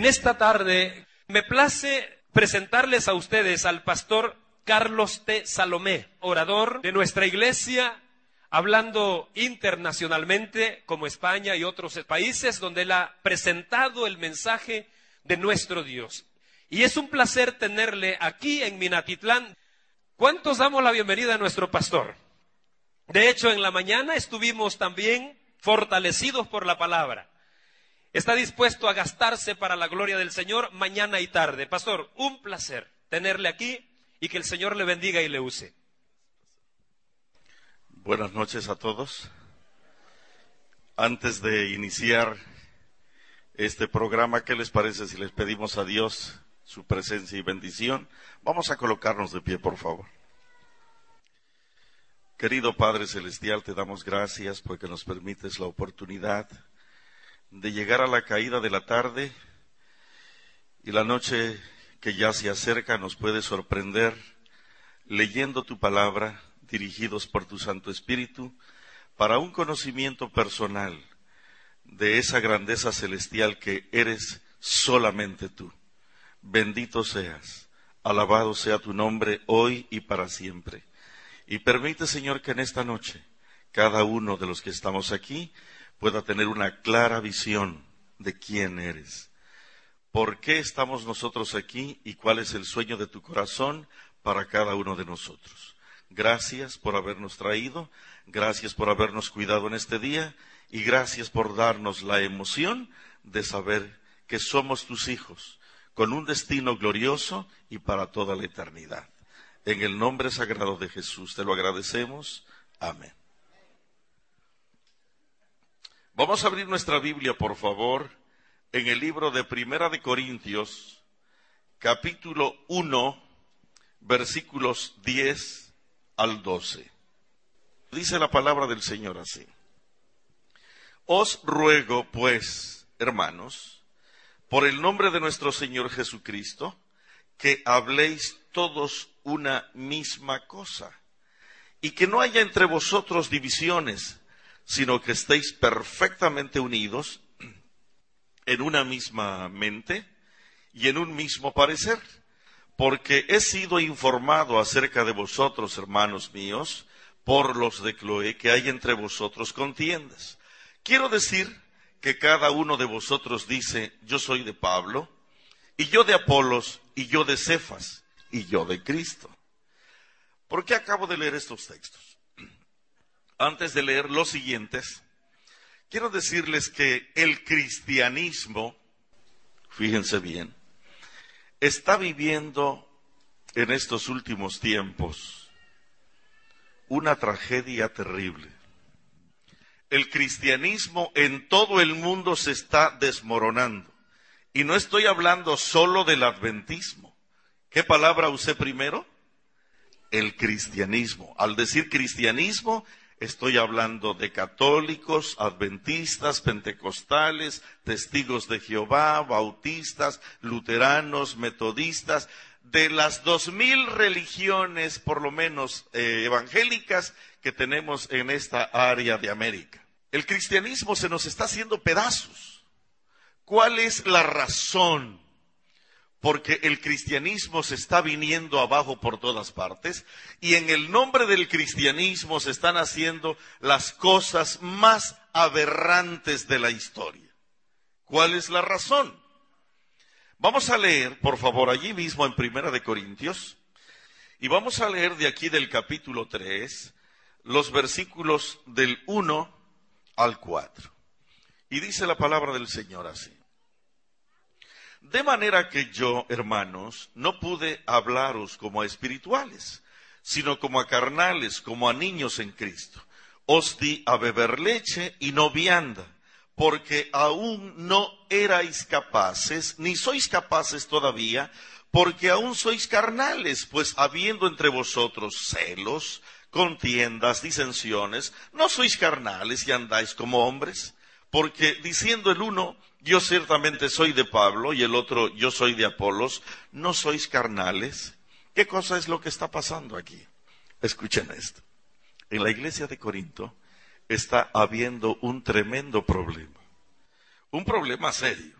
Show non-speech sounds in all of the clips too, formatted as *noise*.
En esta tarde me place presentarles a ustedes al pastor Carlos T. Salomé, orador de nuestra iglesia, hablando internacionalmente como España y otros países donde él ha presentado el mensaje de nuestro Dios. Y es un placer tenerle aquí en Minatitlán. ¿Cuántos damos la bienvenida a nuestro pastor? De hecho, en la mañana estuvimos también fortalecidos por la palabra. Está dispuesto a gastarse para la gloria del Señor mañana y tarde. Pastor, un placer tenerle aquí y que el Señor le bendiga y le use. Buenas noches a todos. Antes de iniciar este programa, ¿qué les parece si les pedimos a Dios su presencia y bendición? Vamos a colocarnos de pie, por favor. Querido Padre Celestial, te damos gracias porque nos permites la oportunidad de llegar a la caída de la tarde y la noche que ya se acerca nos puede sorprender leyendo tu palabra, dirigidos por tu Santo Espíritu, para un conocimiento personal de esa grandeza celestial que eres solamente tú. Bendito seas, alabado sea tu nombre hoy y para siempre. Y permite, Señor, que en esta noche cada uno de los que estamos aquí pueda tener una clara visión de quién eres. ¿Por qué estamos nosotros aquí y cuál es el sueño de tu corazón para cada uno de nosotros? Gracias por habernos traído, gracias por habernos cuidado en este día y gracias por darnos la emoción de saber que somos tus hijos, con un destino glorioso y para toda la eternidad. En el nombre sagrado de Jesús te lo agradecemos. Amén. Vamos a abrir nuestra Biblia, por favor, en el libro de Primera de Corintios, capítulo 1, versículos 10 al 12. Dice la palabra del Señor así. Os ruego, pues, hermanos, por el nombre de nuestro Señor Jesucristo, que habléis todos una misma cosa, y que no haya entre vosotros divisiones, sino que estéis perfectamente unidos en una misma mente y en un mismo parecer, porque he sido informado acerca de vosotros, hermanos míos, por los de Cloé, que hay entre vosotros contiendas. Quiero decir que cada uno de vosotros dice, yo soy de Pablo, y yo de Apolos, y yo de Cefas, y yo de Cristo. ¿Por qué acabo de leer estos textos? Antes de leer los siguientes, quiero decirles que el cristianismo, fíjense bien, está viviendo en estos últimos tiempos una tragedia terrible. El cristianismo en todo el mundo se está desmoronando. Y no estoy hablando solo del adventismo. ¿Qué palabra usé primero? El cristianismo. Al decir cristianismo, estoy hablando de católicos, adventistas, pentecostales, testigos de Jehová, bautistas, luteranos, metodistas, de las dos mil religiones, por lo menos eh, evangélicas, que tenemos en esta área de América. El cristianismo se nos está haciendo pedazos. ¿Cuál es la razón? Porque el cristianismo se está viniendo abajo por todas partes y en el nombre del cristianismo se están haciendo las cosas más aberrantes de la historia. ¿Cuál es la razón? Vamos a leer, por favor, allí mismo en Primera de Corintios, y vamos a leer de aquí del capítulo 3, los versículos del 1 al 4. Y dice la palabra del Señor así. De manera que yo, hermanos, no pude hablaros como a espirituales, sino como a carnales, como a niños en Cristo. Os di a beber leche y no vianda porque aún no erais capaces, ni sois capaces todavía, porque aún sois carnales, pues habiendo entre vosotros celos, contiendas, disensiones, no sois carnales y andáis como hombres, porque diciendo el uno, yo ciertamente soy de Pablo y el otro, yo soy de Apolos, no sois carnales. ¿Qué cosa es lo que está pasando aquí? Escuchen esto. En la iglesia de Corinto está habiendo un tremendo problema. Un problema serio.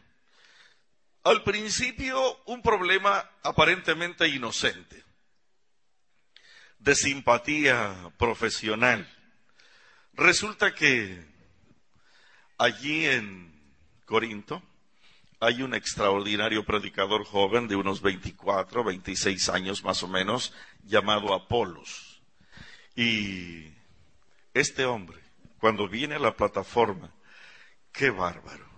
Al principio, un problema aparentemente inocente, de simpatía profesional. Resulta que allí en Corinto hay un extraordinario predicador joven de unos 24, 26 años más o menos, llamado Apolos. Y este hombre, cuando viene a la plataforma, qué bárbaro,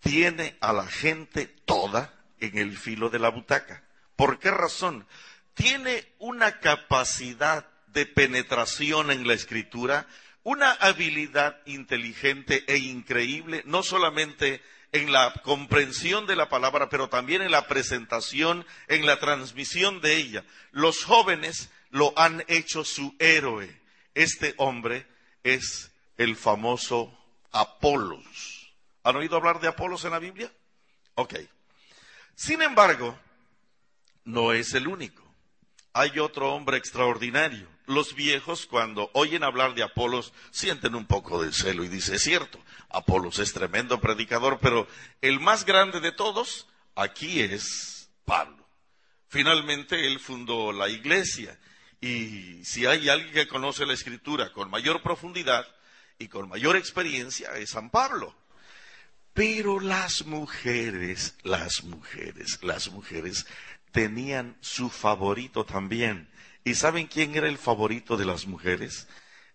tiene a la gente toda en el filo de la butaca. ¿Por qué razón? Tiene una capacidad de penetración en la escritura, una habilidad inteligente e increíble, no solamente en la comprensión de la palabra, pero también en la presentación, en la transmisión de ella. Los jóvenes lo han hecho su héroe. Este hombre es el famoso Apolos. ¿Han oído hablar de Apolos en la Biblia? Ok. Sin embargo, no es el único. Hay otro hombre extraordinario. Los viejos, cuando oyen hablar de Apolos, sienten un poco de celo y dicen, es cierto, Apolos es tremendo predicador, pero el más grande de todos aquí es Pablo. Finalmente él fundó la iglesia y si hay alguien que conoce la escritura con mayor profundidad y con mayor experiencia es San Pablo. Pero las mujeres, las mujeres, las mujeres tenían su favorito también. ¿Y saben quién era el favorito de las mujeres?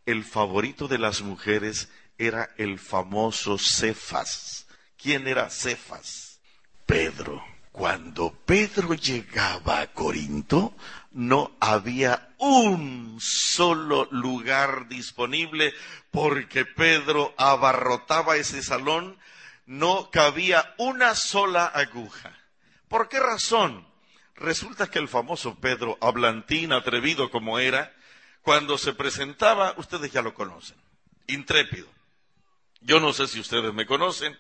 El favorito de las mujeres era el famoso Cefas. ¿Quién era Cefas? Pedro. Cuando Pedro llegaba a Corinto, no había un solo lugar disponible porque Pedro abarrotaba ese salón, no cabía una sola aguja. ¿Por qué razón? Resulta que el famoso Pedro, hablantín, atrevido como era, cuando se presentaba, ustedes ya lo conocen, intrépido. Yo no sé si ustedes me conocen,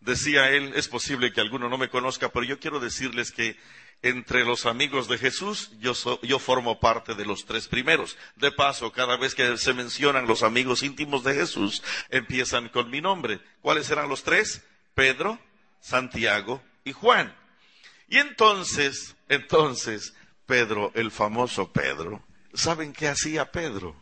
decía él, es posible que alguno no me conozca, pero yo quiero decirles que entre los amigos de Jesús yo, yo formo parte de los tres primeros. De paso, cada vez que se mencionan los amigos íntimos de Jesús, empiezan con mi nombre. ¿Cuáles eran los tres? Pedro, Santiago y Juan. Y entonces, entonces, Pedro, el famoso Pedro, ¿saben qué hacía Pedro?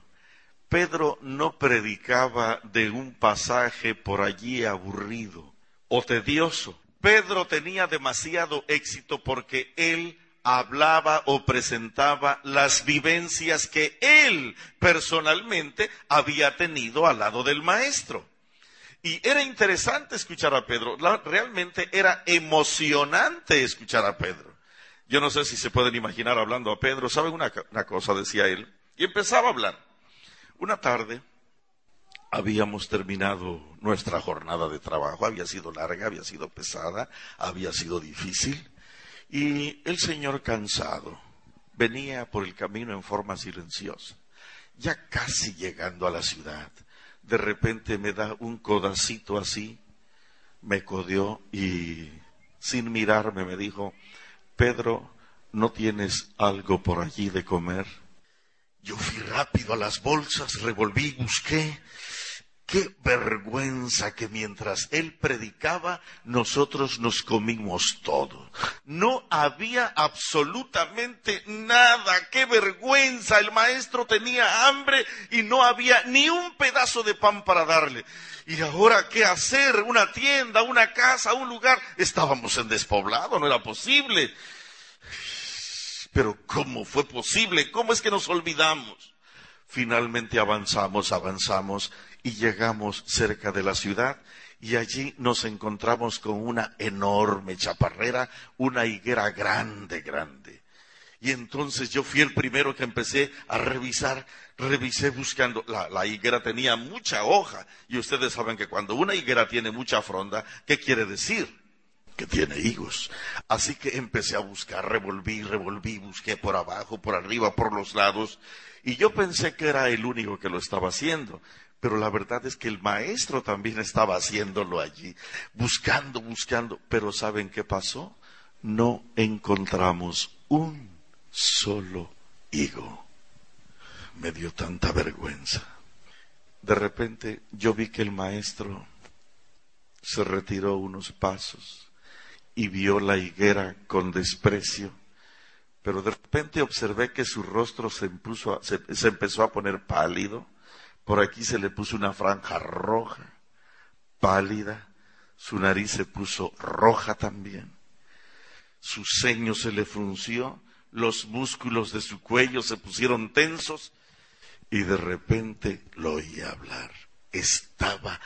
Pedro no predicaba de un pasaje por allí aburrido o tedioso. Pedro tenía demasiado éxito porque él hablaba o presentaba las vivencias que él personalmente había tenido al lado del maestro. Y era interesante escuchar a Pedro, realmente era emocionante escuchar a Pedro. Yo no sé si se pueden imaginar hablando a Pedro, ¿saben una, cosa? Decía él. Y empezaba a hablar. Una tarde habíamos terminado nuestra jornada de trabajo, había sido larga, había sido pesada, había sido difícil, y el Señor cansado venía por el camino en forma silenciosa, ya casi llegando a la ciudad de repente me da un codacito así, me codeó y sin mirarme me dijo, Pedro, ¿no tienes algo por allí de comer? Yo fui rápido a las bolsas, revolví, busqué Qué vergüenza que mientras él predicaba, nosotros nos comimos todo. No había absolutamente nada. Qué vergüenza. El maestro tenía hambre y no había ni un pedazo de pan para darle. Y ahora, ¿qué hacer? Una tienda, una casa, un lugar. Estábamos en despoblado, no era posible. Pero ¿cómo fue posible? ¿Cómo es que nos olvidamos? Finalmente avanzamos, avanzamos y llegamos cerca de la ciudad y allí nos encontramos con una enorme chaparrera, una higuera grande, grande. Y entonces yo fui el primero que empecé a revisar, revisé buscando. La, la, higuera tenía mucha hoja. Y ustedes saben que cuando una higuera tiene mucha fronda, ¿qué quiere decir? Que tiene higos. Así que empecé a buscar, revolví, revolví, busqué por abajo, por arriba, por los lados. Y yo pensé que era el único que lo estaba haciendo. Pero la verdad es que el maestro también estaba haciéndolo allí, buscando, buscando. Pero ¿saben qué pasó? No encontramos un solo higo. Me dio tanta vergüenza. De repente yo vi que el maestro se retiró unos pasos y vio la higuera con desprecio, pero de repente observé que su rostro se, se, se empezó a poner pálido, por aquí se le puso una franja roja, pálida, su nariz se puso roja también, su ceño se le frunció, los músculos de su cuello se pusieron tensos. Y de repente lo oí hablar. Estaba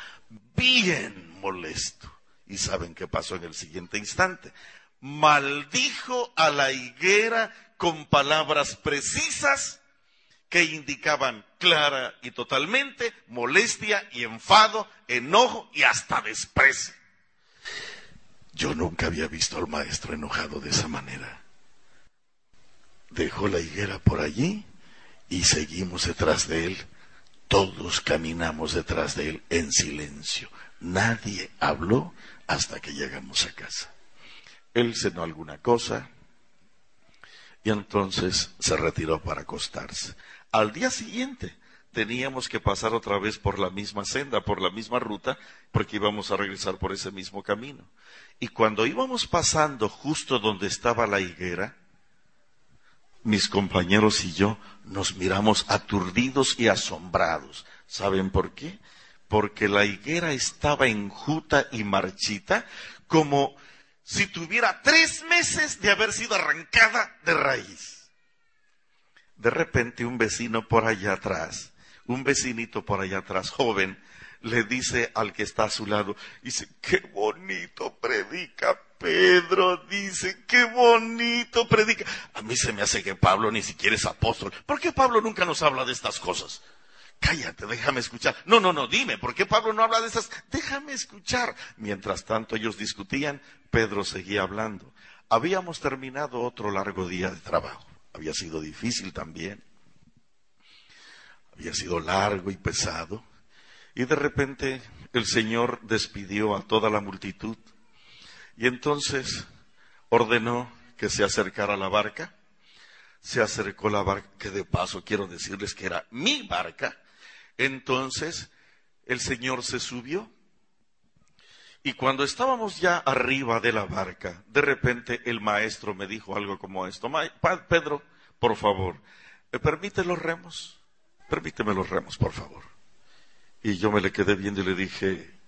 bien molesto. ¿Y saben qué pasó en el siguiente instante? Maldijo a la higuera con palabras precisas que indicaban clara y totalmente molestia y enfado, enojo y hasta desprecio. Yo nunca había visto al maestro enojado de esa manera dejó la higuera por allí y seguimos detrás de él. Todos caminamos detrás de él en silencio. Nadie habló hasta que llegamos a casa. Él cenó alguna cosa y entonces se retiró para acostarse. Al día siguiente teníamos que pasar otra vez por la misma senda, por la misma ruta, porque íbamos a regresar por ese mismo camino. Y cuando íbamos pasando justo donde estaba la higuera, mis compañeros y yo nos miramos aturdidos y asombrados. ¿Saben por qué? Porque la higuera estaba enjuta y marchita como si tuviera tres meses de haber sido arrancada de raíz. De repente un vecino por allá atrás, un vecinito por allá atrás, joven, le dice al que está a su lado, dice, qué bonito predica Pedro, dice, qué bonito predica. A mí se me hace que Pablo ni siquiera es apóstol. ¿Por qué Pablo nunca nos habla de estas cosas? Cállate, déjame escuchar. No, no, no, dime, ¿por qué Pablo no habla de estas? Déjame escuchar. Mientras tanto ellos discutían, Pedro seguía hablando. Habíamos terminado otro largo día de trabajo. Había sido difícil también. Había sido largo y pesado. Y de repente el Señor despidió a toda la multitud y entonces ordenó que se acercara la barca. Se acercó la barca, que de paso quiero decirles que era mi barca. Entonces el Señor se subió. Y cuando estábamos ya arriba de la barca, de repente el maestro me dijo algo como esto. Pedro, por favor, ¿me permite los remos? Permíteme los remos, por favor. Y yo me le quedé viendo y le dije,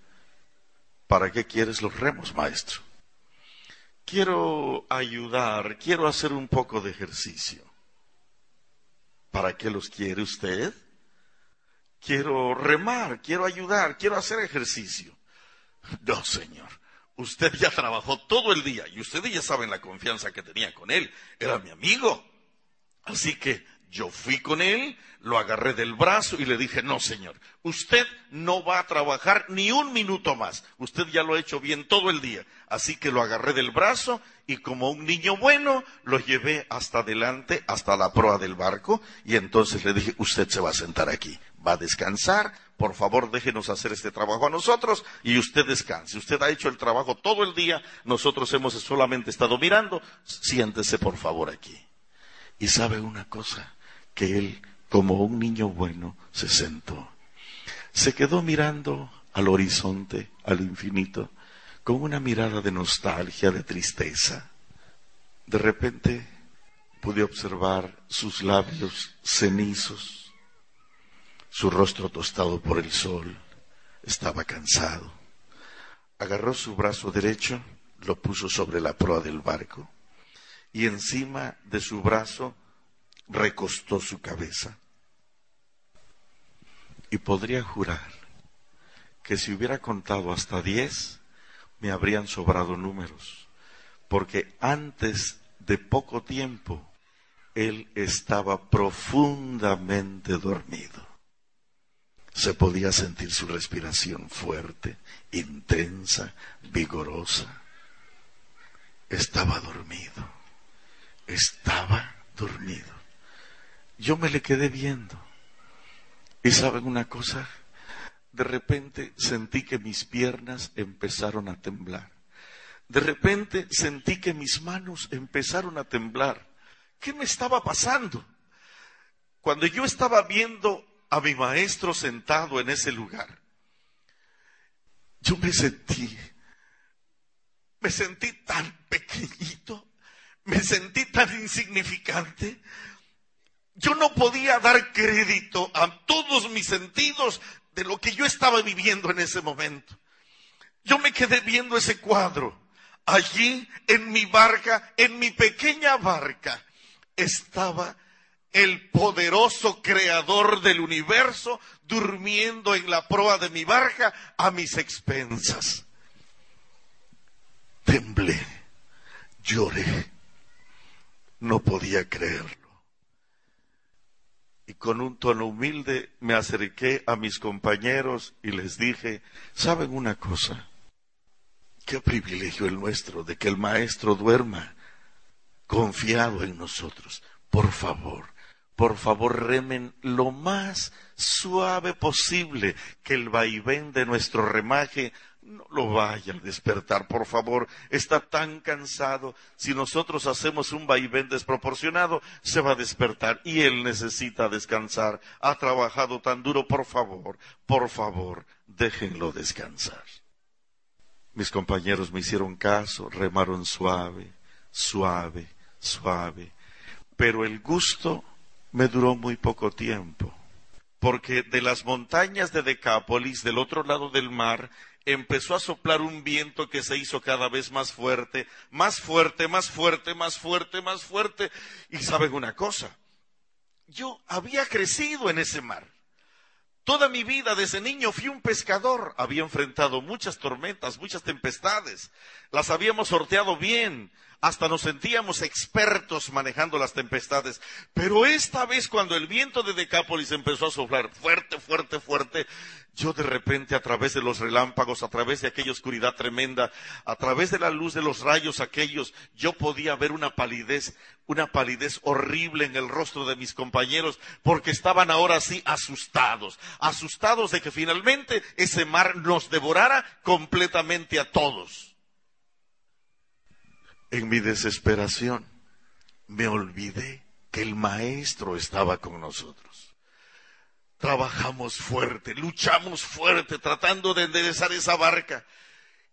¿para qué quieres los remos, maestro? Quiero ayudar, quiero hacer un poco de ejercicio. ¿Para qué los quiere usted? Quiero remar, quiero ayudar, quiero hacer ejercicio. No, señor. Usted ya trabajó todo el día y ustedes ya saben la confianza que tenía con él. Era mi amigo. Así que yo fui con él, lo agarré del brazo y le dije, no, señor, usted no va a trabajar ni un minuto más. Usted ya lo ha hecho bien todo el día. Así que lo agarré del brazo y como un niño bueno, lo llevé hasta adelante, hasta la proa del barco. Y entonces le dije, usted se va a sentar aquí, va a descansar. Por favor, déjenos hacer este trabajo a nosotros y usted descanse. Usted ha hecho el trabajo todo el día, nosotros hemos solamente estado mirando. Siéntese, por favor, aquí. Y sabe una cosa, que él, como un niño bueno, se sentó. Se quedó mirando al horizonte, al infinito, con una mirada de nostalgia, de tristeza. De repente pude observar sus labios cenizos, su rostro tostado por el sol. Estaba cansado. Agarró su brazo derecho, lo puso sobre la proa del barco y encima de su brazo recostó su cabeza. Y podría jurar que si hubiera contado hasta diez, me habrían sobrado números, porque antes de poco tiempo Él estaba profundamente dormido. Se podía sentir su respiración fuerte, intensa, vigorosa. Estaba dormido. Estaba dormido. Yo me le quedé viendo. ¿Y saben una cosa? De repente sentí que mis piernas empezaron a temblar. De repente sentí que mis manos empezaron a temblar. ¿Qué me estaba pasando? Cuando yo estaba viendo a mi maestro sentado en ese lugar, yo me sentí, me sentí tan pequeñito, me sentí tan insignificante. Yo no podía dar crédito a todos mis sentidos de lo que yo estaba viviendo en ese momento. Yo me quedé viendo ese cuadro. Allí, en mi barca, en mi pequeña barca, estaba el poderoso creador del universo durmiendo en la proa de mi barca a mis expensas. Temblé, lloré, no podía creerlo. Y con un tono humilde me acerqué a mis compañeros y les dije, ¿saben una cosa? Qué privilegio el nuestro de que el maestro duerma confiado en nosotros. Por favor, por favor remen lo más suave posible, que el vaivén de nuestro remaje no lo vaya a despertar, por favor. Está tan cansado. Si nosotros hacemos un vaivén desproporcionado, se va a despertar y él necesita descansar. Ha trabajado tan duro, por favor, por favor, déjenlo descansar. Mis compañeros me hicieron caso, remaron suave, suave, suave. Pero el gusto me duró muy poco tiempo, porque de las montañas de Decápolis, del otro lado del mar, empezó a soplar un viento que se hizo cada vez más fuerte, más fuerte, más fuerte, más fuerte, más fuerte. Y saben una cosa, yo había crecido en ese mar. Toda mi vida desde niño fui un pescador. Había enfrentado muchas tormentas, muchas tempestades. Las habíamos sorteado bien hasta nos sentíamos expertos manejando las tempestades. Pero esta vez cuando el viento de Decápolis empezó a soplar fuerte, fuerte, fuerte, yo de repente a través de los relámpagos, a través de aquella oscuridad tremenda, a través de la luz de los rayos aquellos, yo podía ver una palidez, una palidez horrible en el rostro de mis compañeros, porque estaban ahora sí asustados, asustados de que finalmente ese mar nos devorara completamente a todos en mi desesperación, me olvidé que el maestro estaba con nosotros. Trabajamos fuerte, luchamos fuerte tratando de enderezar esa barca.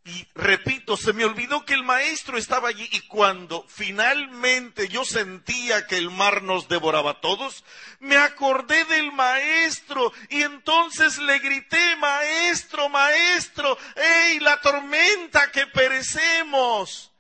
Y repito, se me olvidó que el maestro estaba allí y cuando finalmente yo sentía que el mar nos devoraba a todos, me acordé del maestro y entonces le grité, maestro, maestro, ¡ey, la tormenta que perecemos!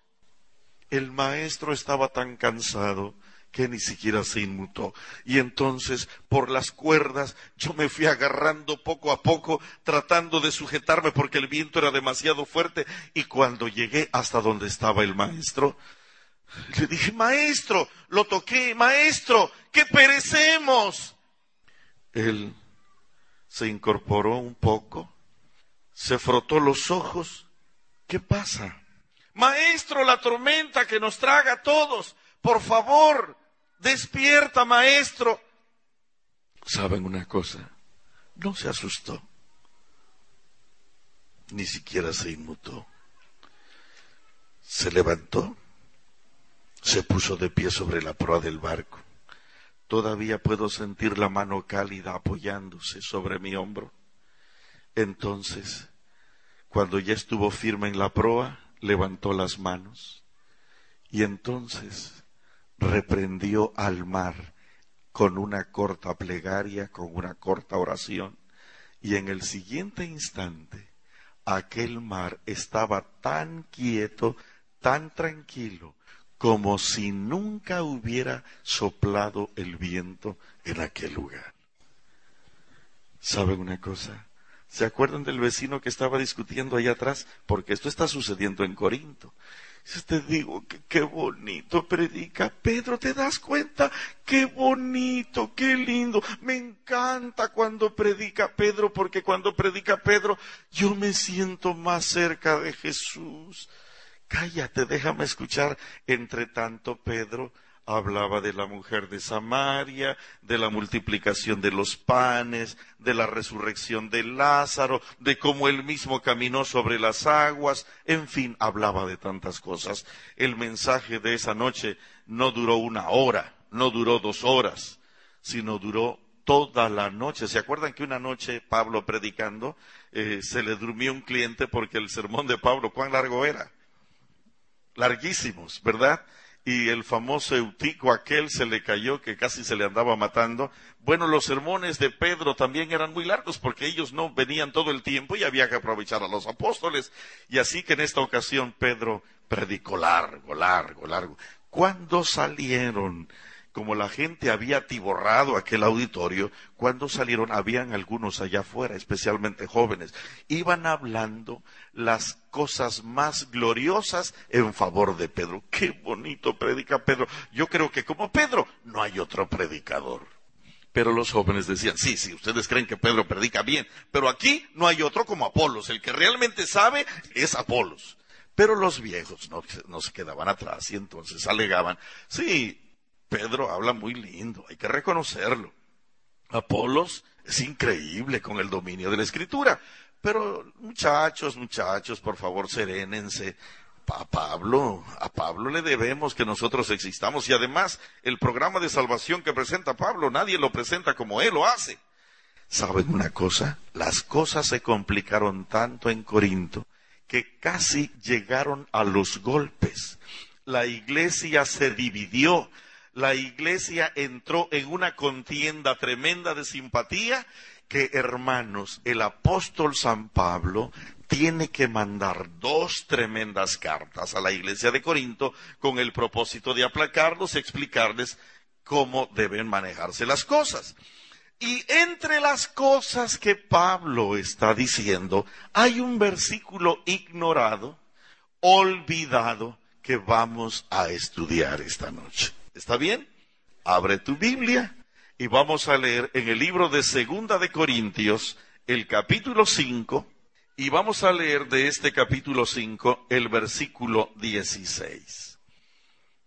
El maestro estaba tan cansado que ni siquiera se inmutó. Y entonces, por las cuerdas, yo me fui agarrando poco a poco, tratando de sujetarme porque el viento era demasiado fuerte. Y cuando llegué hasta donde estaba el maestro, le dije, maestro, lo toqué, maestro, que perecemos. Él se incorporó un poco, se frotó los ojos. ¿Qué pasa? Maestro, la tormenta que nos traga a todos. Por favor, despierta, maestro. ¿Saben una cosa? No se asustó. Ni siquiera se inmutó. Se levantó, se puso de pie sobre la proa del barco. Todavía puedo sentir la mano cálida apoyándose sobre mi hombro. Entonces, cuando ya estuvo firme en la proa, levantó las manos y entonces reprendió al mar con una corta plegaria, con una corta oración, y en el siguiente instante aquel mar estaba tan quieto, tan tranquilo, como si nunca hubiera soplado el viento en aquel lugar. ¿Saben una cosa? ¿Se acuerdan del vecino que estaba discutiendo allá atrás? Porque esto está sucediendo en Corinto. Te digo que qué bonito predica Pedro, ¿te das cuenta? Qué bonito, qué lindo. Me encanta cuando predica Pedro, porque cuando predica Pedro yo me siento más cerca de Jesús. Cállate, déjame escuchar. Entre tanto, Pedro hablaba de la mujer de Samaria, de la multiplicación de los panes, de la resurrección de Lázaro, de cómo él mismo caminó sobre las aguas, en fin, hablaba de tantas cosas. El mensaje de esa noche no duró una hora, no duró dos horas, sino duró toda la noche. ¿Se acuerdan que una noche Pablo predicando eh, se le durmió un cliente porque el sermón de Pablo, ¿cuán largo era? Larguísimos, ¿verdad? Y el famoso Eutico aquel se le cayó que casi se le andaba matando. Bueno, los sermones de Pedro también eran muy largos porque ellos no venían todo el tiempo y había que aprovechar a los apóstoles. Y así que en esta ocasión Pedro predicó largo, largo, largo. ¿Cuándo salieron como la gente había atiborrado aquel auditorio, cuando salieron habían algunos allá afuera, especialmente jóvenes, iban hablando las cosas más gloriosas en favor de Pedro. Qué bonito predica Pedro. Yo creo que como Pedro no hay otro predicador. Pero los jóvenes decían, sí, sí, ustedes creen que Pedro predica bien, pero aquí no hay otro como Apolos. El que realmente sabe es Apolos. Pero los viejos no, no se quedaban atrás y entonces alegaban, sí, Pedro habla muy lindo, hay que reconocerlo. Apolos es increíble con el dominio de la escritura. Pero muchachos, muchachos, por favor, serénense. A Pablo, a Pablo le debemos que nosotros existamos y además el programa de salvación que presenta Pablo, nadie lo presenta como él lo hace. ¿Saben una cosa? Las cosas se complicaron tanto en Corinto que casi llegaron a los golpes. La iglesia se dividió, la iglesia entró en una contienda tremenda de simpatía que, hermanos, el apóstol San Pablo tiene que mandar dos tremendas cartas a la iglesia de Corinto con el propósito de aplacarlos y explicarles cómo deben manejarse las cosas. Y entre las cosas que Pablo está diciendo, hay un versículo ignorado, olvidado, que vamos a estudiar esta noche. ¿Está bien? Abre tu Biblia y vamos a leer en el libro de Segunda de Corintios, el capítulo 5, y vamos a leer de este capítulo 5 el versículo 16.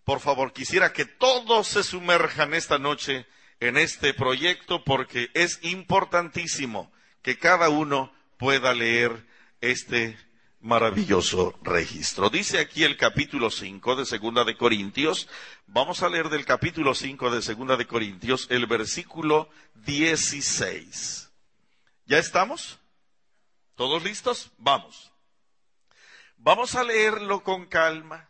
Por favor, quisiera que todos se sumerjan esta noche en este proyecto porque es importantísimo que cada uno pueda leer este maravilloso registro. Dice aquí el capítulo 5 de Segunda de Corintios. Vamos a leer del capítulo 5 de Segunda de Corintios el versículo 16. ¿Ya estamos? ¿Todos listos? Vamos. Vamos a leerlo con calma.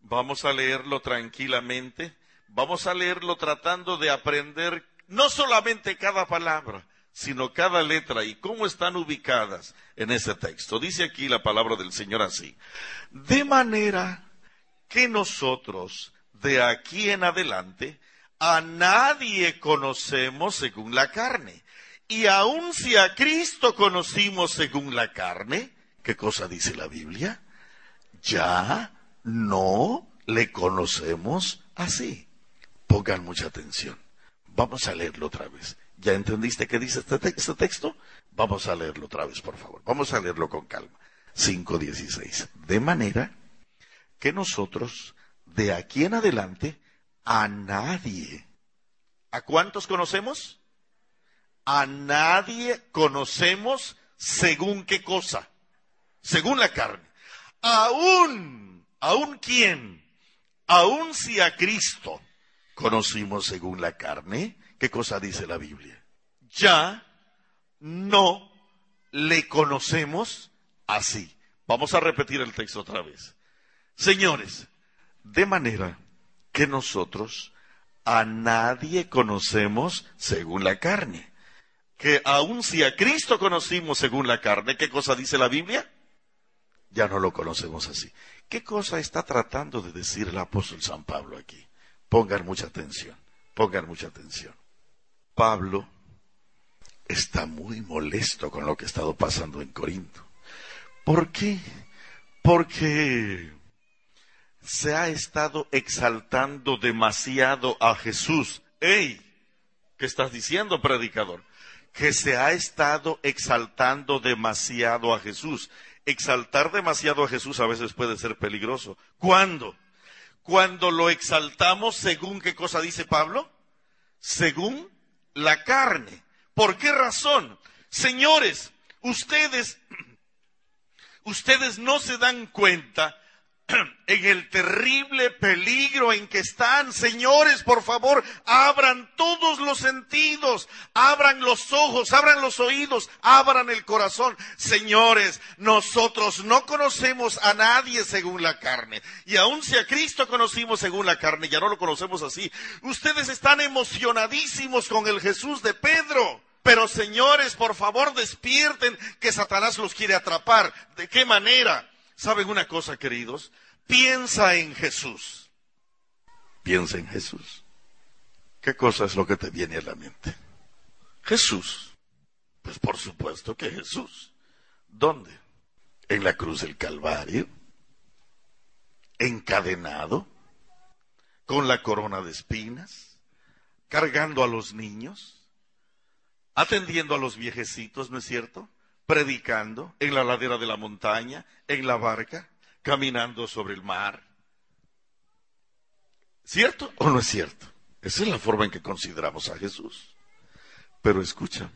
Vamos a leerlo tranquilamente. Vamos a leerlo tratando de aprender no solamente cada palabra, sino cada letra y cómo están ubicadas en ese texto. Dice aquí la palabra del Señor así. De manera que nosotros, de aquí en adelante, a nadie conocemos según la carne. Y aun si a Cristo conocimos según la carne, ¿qué cosa dice la Biblia? Ya no le conocemos así. Pongan mucha atención. Vamos a leerlo otra vez. ¿Ya entendiste qué dice este, este, texto? Vamos a leerlo otra vez, por favor. Vamos a leerlo con calma. 5.16. De manera que nosotros, de aquí en adelante, a nadie. ¿A cuántos conocemos? A nadie conocemos según qué cosa. Según la carne. Aún, aún quién. Aún si a Cristo conocimos según la carne, ¿Qué cosa dice la Biblia? Ya no le conocemos así. Vamos a repetir el texto otra vez. Señores, de manera que nosotros a nadie conocemos según la carne. Que aun si a Cristo conocimos según la carne, ¿qué cosa dice la Biblia? Ya no lo conocemos así. ¿Qué cosa está tratando de decir el apóstol San Pablo aquí? Pongan mucha atención, pongan mucha atención. Pablo está muy molesto con lo que ha estado pasando en Corinto. ¿Por qué? Porque se ha estado exaltando demasiado a Jesús. ¡Ey! ¿Qué estás diciendo, predicador? Que se ha estado exaltando demasiado a Jesús. Exaltar demasiado a Jesús a veces puede ser peligroso. ¿Cuándo? Cuando lo exaltamos según qué cosa dice Pablo? Según la carne. ¿Por qué razón? Señores, ustedes, *clears throat* ustedes no se dan cuenta *clears throat* en el terrible peligro en que están. Señores, por favor, abran todos los sentidos, abran los ojos, abran los oídos, abran el corazón. Señores, nosotros no conocemos a nadie según la carne. Y aun si a Cristo conocimos según la carne, ya no lo conocemos así. Ustedes están emocionadísimos con el Jesús de Pedro. Pero señores, por favor despierten que Satanás los quiere atrapar. ¿De qué manera? ¿Saben una cosa, queridos? Piensa en Jesús. Piensa en Jesús. ¿Qué cosa es lo que te viene a la mente? Jesús. Pues por supuesto que Jesús. ¿Dónde? En la cruz del Calvario. Encadenado. Con la corona de espinas. Cargando a los niños. Atendiendo a los viejecitos, ¿no es cierto? Predicando en la ladera de la montaña, en la barca, caminando sobre el mar. ¿Cierto o no es cierto? Esa es la forma en que consideramos a Jesús. Pero escúchame,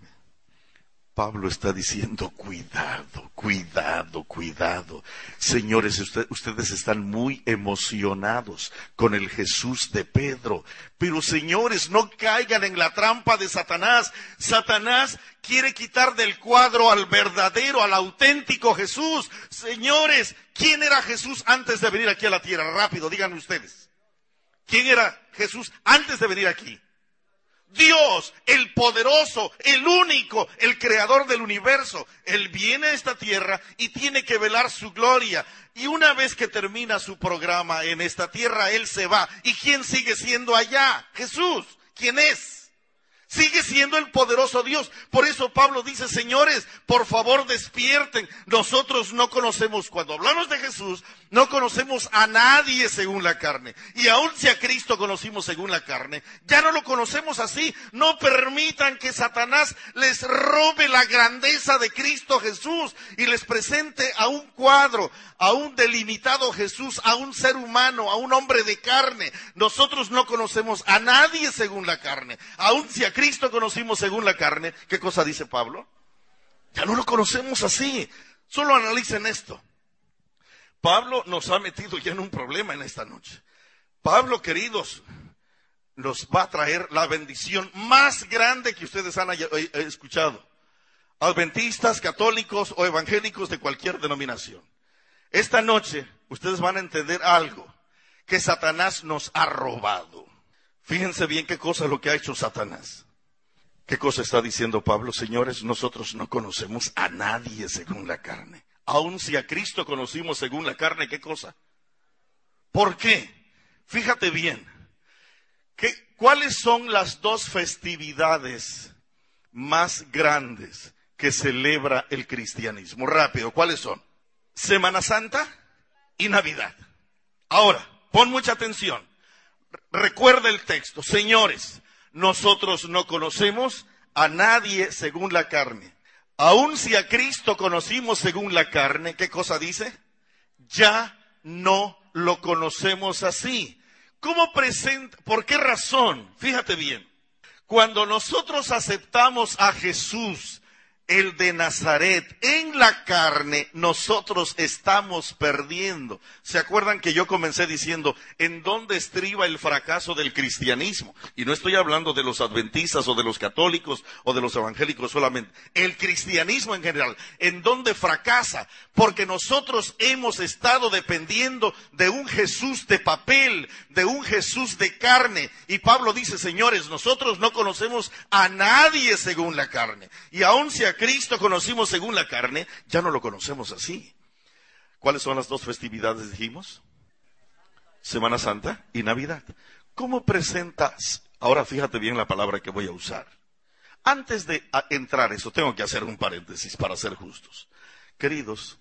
Pablo está diciendo, cuidado, cuidado, cuidado. Señores, ustedes están muy emocionados con el Jesús de Pedro. Pero señores, no caigan en la trampa de Satanás. Satanás quiere quitar del cuadro al verdadero, al auténtico Jesús. Señores, ¿quién era Jesús antes de venir aquí a la tierra? Rápido, díganme ustedes. ¿Quién era Jesús antes de venir aquí? Dios, el poderoso, el único, el creador del universo. Él viene a esta tierra y tiene que velar su gloria. Y una vez que termina su programa en esta tierra, Él se va. ¿Y quién sigue siendo allá? Jesús. ¿Quién es? Sigue siendo el poderoso Dios. Por eso Pablo dice, señores, por favor despierten. Nosotros no conocemos, cuando hablamos de Jesús, no conocemos a nadie según la carne. Y aun si a Cristo conocimos según la carne, ya no lo conocemos así. No permitan que Satanás les robe la grandeza de Cristo Jesús y les presente a un cuadro, a un delimitado Jesús, a un ser humano, a un hombre de carne. Nosotros no conocemos a nadie según la carne. Aun si a Cristo conocimos según la carne, ¿qué cosa dice Pablo? Ya no lo conocemos así. Solo analicen esto. Pablo nos ha metido ya en un problema en esta noche. Pablo, queridos, nos va a traer la bendición más grande que ustedes han eh, escuchado. Adventistas, católicos o evangélicos de cualquier denominación. Esta noche ustedes van a entender algo que Satanás nos ha robado. Fíjense bien qué cosa es lo que ha hecho Satanás. ¿Qué cosa está diciendo Pablo? Señores, nosotros no conocemos a nadie según la carne. Aun si a Cristo conocimos según la carne, ¿qué cosa? ¿Por qué? Fíjate bien. ¿Cuáles son las dos festividades más grandes que celebra el cristianismo? Rápido, ¿cuáles son? Semana Santa y Navidad. Ahora, pon mucha atención. Recuerda el texto. Señores, nosotros no conocemos a nadie según la carne. Aun si a Cristo conocimos según la carne, ¿qué cosa dice? Ya no lo conocemos así. ¿Cómo presenta? ¿Por qué razón? Fíjate bien. Cuando nosotros aceptamos a Jesús el de Nazaret en la carne, nosotros estamos perdiendo. ¿Se acuerdan que yo comencé diciendo en dónde estriba el fracaso del cristianismo? Y no estoy hablando de los adventistas o de los católicos o de los evangélicos solamente. El cristianismo en general, ¿en dónde fracasa? Porque nosotros hemos estado dependiendo de un Jesús de papel, de un Jesús de carne. Y Pablo dice, señores, nosotros no conocemos a nadie según la carne. Y aun si Cristo conocimos según la carne, ya no lo conocemos así. ¿Cuáles son las dos festividades, dijimos? Semana Santa y Navidad. ¿Cómo presentas? Ahora fíjate bien la palabra que voy a usar. Antes de entrar eso, tengo que hacer un paréntesis para ser justos. Queridos,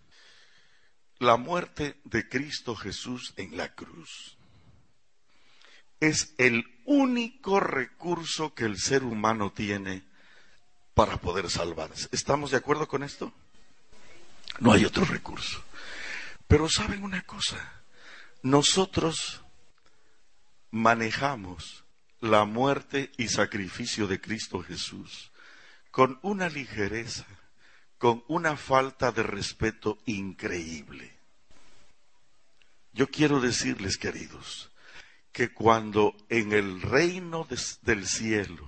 la muerte de Cristo Jesús en la cruz es el único recurso que el ser humano tiene para poder salvarse. ¿Estamos de acuerdo con esto? No hay otro recurso. Pero saben una cosa, nosotros manejamos la muerte y sacrificio de Cristo Jesús con una ligereza, con una falta de respeto increíble. Yo quiero decirles, queridos, que cuando en el reino del cielo,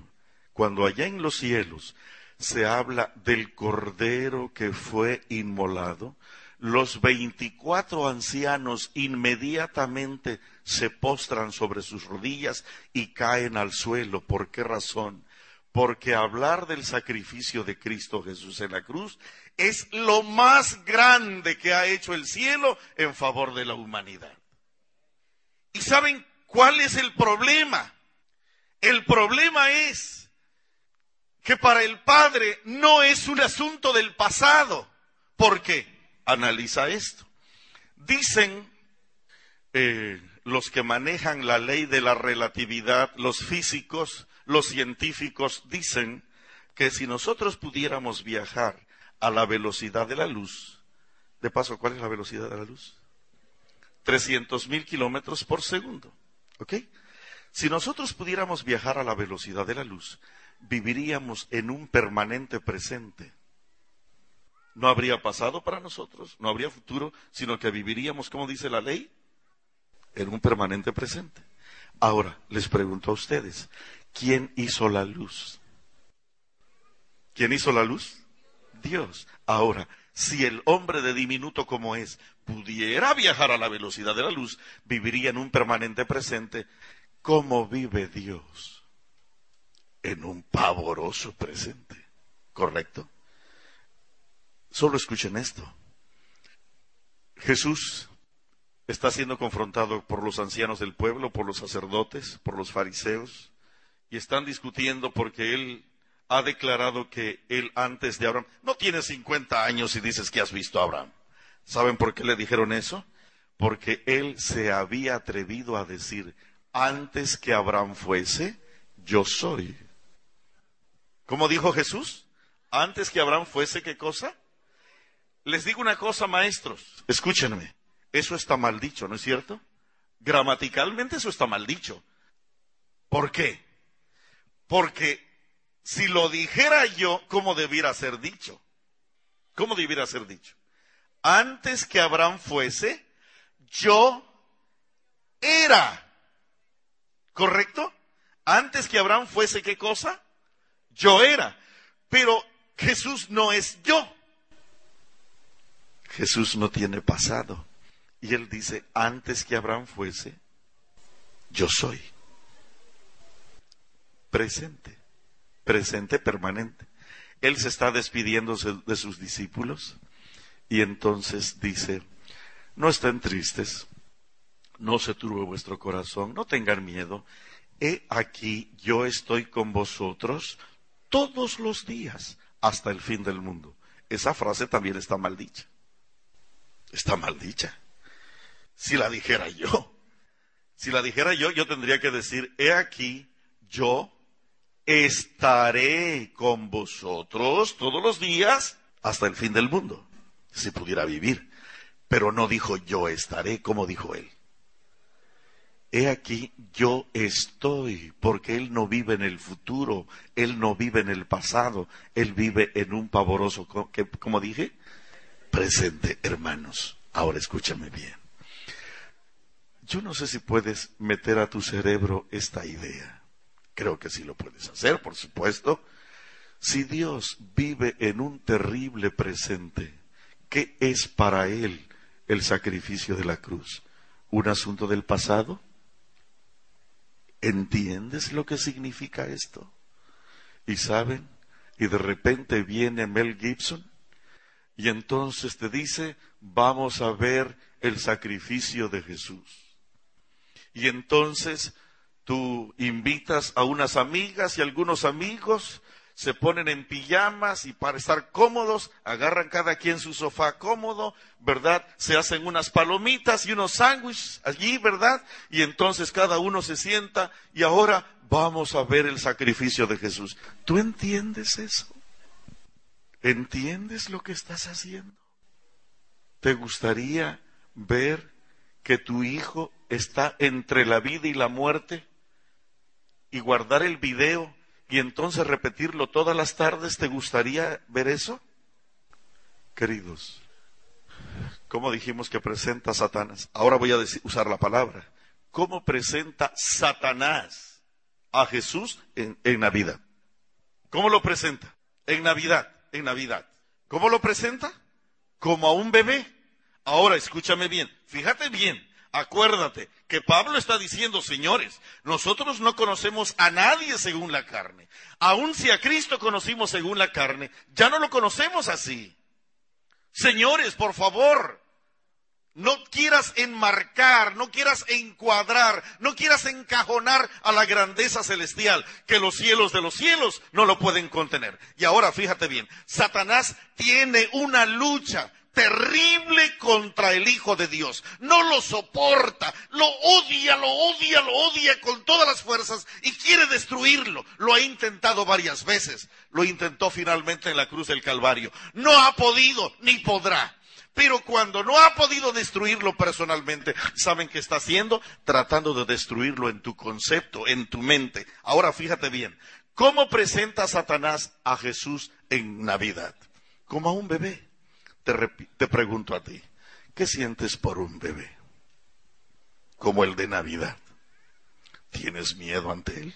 cuando allá en los cielos se habla del cordero que fue inmolado, los veinticuatro ancianos inmediatamente se postran sobre sus rodillas y caen al suelo. ¿Por qué razón? Porque hablar del sacrificio de Cristo Jesús en la cruz es lo más grande que ha hecho el cielo en favor de la humanidad. ¿Y saben cuál es el problema? El problema es que para el Padre no es un asunto del pasado. ¿Por qué? Analiza esto. Dicen eh, los que manejan la ley de la relatividad, los físicos, los científicos, dicen que si nosotros pudiéramos viajar a la velocidad de la luz, de paso, ¿cuál es la velocidad de la luz? 300 mil kilómetros por segundo. ¿Ok? Si nosotros pudiéramos viajar a la velocidad de la luz, viviríamos en un permanente presente. No habría pasado para nosotros, no habría futuro, sino que viviríamos, como dice la ley, en un permanente presente. Ahora, les pregunto a ustedes, ¿quién hizo la luz? ¿Quién hizo la luz? Dios. Ahora, si el hombre de diminuto como es pudiera viajar a la velocidad de la luz, viviría en un permanente presente. ¿Cómo vive Dios? En un pavoroso presente. ¿Correcto? Solo escuchen esto. Jesús está siendo confrontado por los ancianos del pueblo, por los sacerdotes, por los fariseos, y están discutiendo porque él ha declarado que él antes de Abraham, no tiene 50 años y dices que has visto a Abraham. ¿Saben por qué le dijeron eso? Porque él se había atrevido a decir, antes que Abraham fuese, yo soy. ¿Cómo dijo Jesús? Antes que Abraham fuese, ¿qué cosa? Les digo una cosa, maestros, escúchenme. Eso está mal dicho, ¿no es cierto? Gramaticalmente eso está mal dicho. ¿Por qué? Porque si lo dijera yo, ¿cómo debiera ser dicho? ¿Cómo debiera ser dicho? Antes que Abraham fuese, yo era. ¿Correcto? Antes que Abraham fuese, ¿qué cosa? Yo era. Pero Jesús no es yo. Jesús no tiene pasado. Y él dice, antes que Abraham fuese, yo soy. Presente, presente permanente. Él se está despidiendo de sus discípulos y entonces dice, no estén tristes, no se turbe vuestro corazón, no tengan miedo. He aquí, yo estoy con vosotros todos los días hasta el fin del mundo. Esa frase también está mal dicha. Está mal dicha si la dijera yo. Si la dijera yo, yo tendría que decir, he aquí, yo estaré con vosotros todos los días hasta el fin del mundo, si pudiera vivir. Pero no dijo yo estaré, como dijo él. He aquí, yo estoy, porque Él no vive en el futuro, Él no vive en el pasado, Él vive en un pavoroso, como dije, presente, hermanos. Ahora escúchame bien. Yo no sé si puedes meter a tu cerebro esta idea. Creo que sí lo puedes hacer, por supuesto. Si Dios vive en un terrible presente, ¿qué es para Él el sacrificio de la cruz? ¿Un asunto del pasado? ¿Entiendes lo que significa esto? Y saben, y de repente viene Mel Gibson y entonces te dice, vamos a ver el sacrificio de Jesús. Y entonces tú invitas a unas amigas y algunos amigos, se ponen en pijamas y para estar cómodos, agarran cada quien su sofá cómodo, ¿verdad? Se hacen unas palomitas y unos sándwiches allí, ¿verdad? Y entonces cada uno se sienta y ahora vamos a ver el sacrificio de Jesús. ¿Tú entiendes eso? ¿Entiendes lo que estás haciendo? ¿Te gustaría ver que tu hijo está entre la vida y la muerte? Y guardar el video y entonces repetirlo todas las tardes, ¿te gustaría ver eso? Queridos, ¿cómo dijimos que presenta Satanás? Ahora voy a usar la palabra. ¿Cómo presenta Satanás a Jesús en, Navidad? ¿Cómo lo presenta? En Navidad en Navidad. ¿Cómo lo presenta? Como a un bebé. Ahora, escúchame bien, fíjate bien, acuérdate que Pablo está diciendo, señores, nosotros no conocemos a nadie según la carne. Aun si a Cristo conocimos según la carne, ya no lo conocemos así. Señores, por favor, no quieras enmarcar, no quieras encuadrar, no quieras encajonar a la grandeza celestial, que los cielos de los cielos no lo pueden contener. Y ahora fíjate bien, Satanás tiene una lucha terrible contra el Hijo de Dios. No lo soporta, lo odia, lo odia, lo odia con todas las fuerzas y quiere destruirlo. Lo ha intentado varias veces. Lo intentó finalmente en la cruz del Calvario. No ha podido ni podrá. Pero cuando no ha podido destruirlo personalmente, ¿saben qué está haciendo? Tratando de destruirlo en tu concepto, en tu mente. Ahora fíjate bien, ¿cómo presenta Satanás a Jesús en Navidad? Como a un bebé. Te, pregunto a ti, ¿qué sientes por un bebé? Como el de Navidad. ¿Tienes miedo ante él?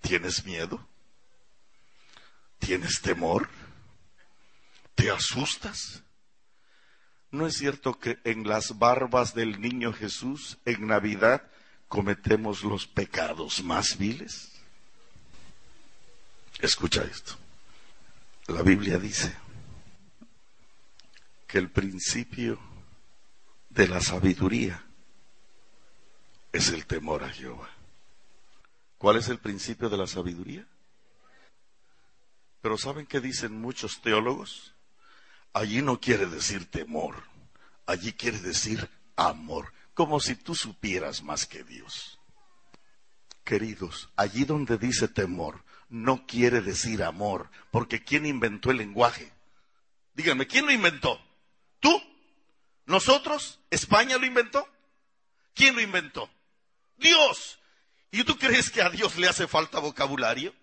¿Tienes miedo? ¿Tienes temor? ¿Te asustas? ¿No es cierto que en las barbas del niño Jesús en Navidad cometemos los pecados más viles? Escucha esto. La Biblia dice que el principio de la sabiduría es el temor a Jehová. ¿Cuál es el principio de la sabiduría? Pero ¿saben qué dicen muchos teólogos? allí no quiere decir temor, allí quiere decir amor, como si tú supieras más que Dios. Queridos, allí donde dice temor, no quiere decir amor, porque ¿quién inventó el lenguaje? Díganme, ¿quién lo inventó? ¿Tú? ¿Nosotros? ¿España lo inventó? ¿Quién lo inventó? Dios. ¿Y tú crees que a Dios le hace falta vocabulario?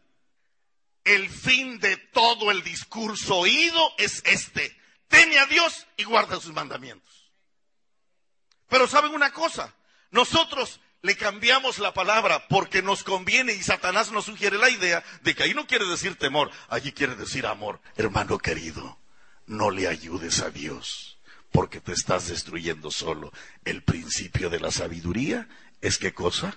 El fin de todo el discurso oído es este teme a Dios y guarda sus mandamientos. Pero saben una cosa, nosotros le cambiamos la palabra porque nos conviene y Satanás nos sugiere la idea de que ahí no quiere decir temor, allí quiere decir amor. Hermano querido, no le ayudes a Dios porque te estás destruyendo solo. El principio de la sabiduría es qué cosa?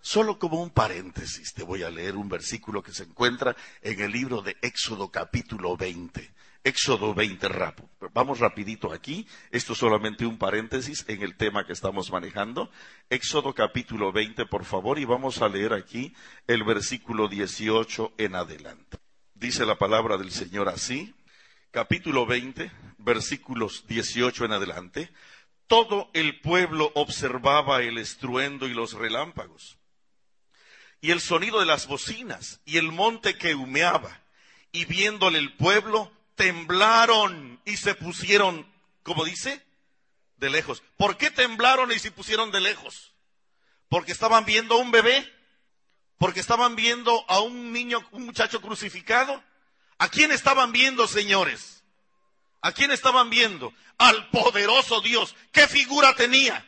Solo como un paréntesis, te voy a leer un versículo que se encuentra en el libro de Éxodo capítulo 20. Éxodo 20, rapo. Vamos rapidito aquí. Esto es solamente un paréntesis en el tema que estamos manejando. Éxodo capítulo 20, por favor, y vamos a leer aquí el versículo 18 en adelante. Dice la palabra del Señor así. Capítulo 20, versículos 18 en adelante. Todo el pueblo observaba el estruendo y los relámpagos, y el sonido de las bocinas, y el monte que humeaba. Y viéndole el pueblo, temblaron y se pusieron, como dice, de lejos. ¿Por qué temblaron y se pusieron de lejos? Porque estaban viendo a un bebé, porque estaban viendo a un niño, un muchacho crucificado. ¿A quién estaban viendo, señores? ¿A quién estaban viendo? Al poderoso Dios. ¿Qué figura tenía?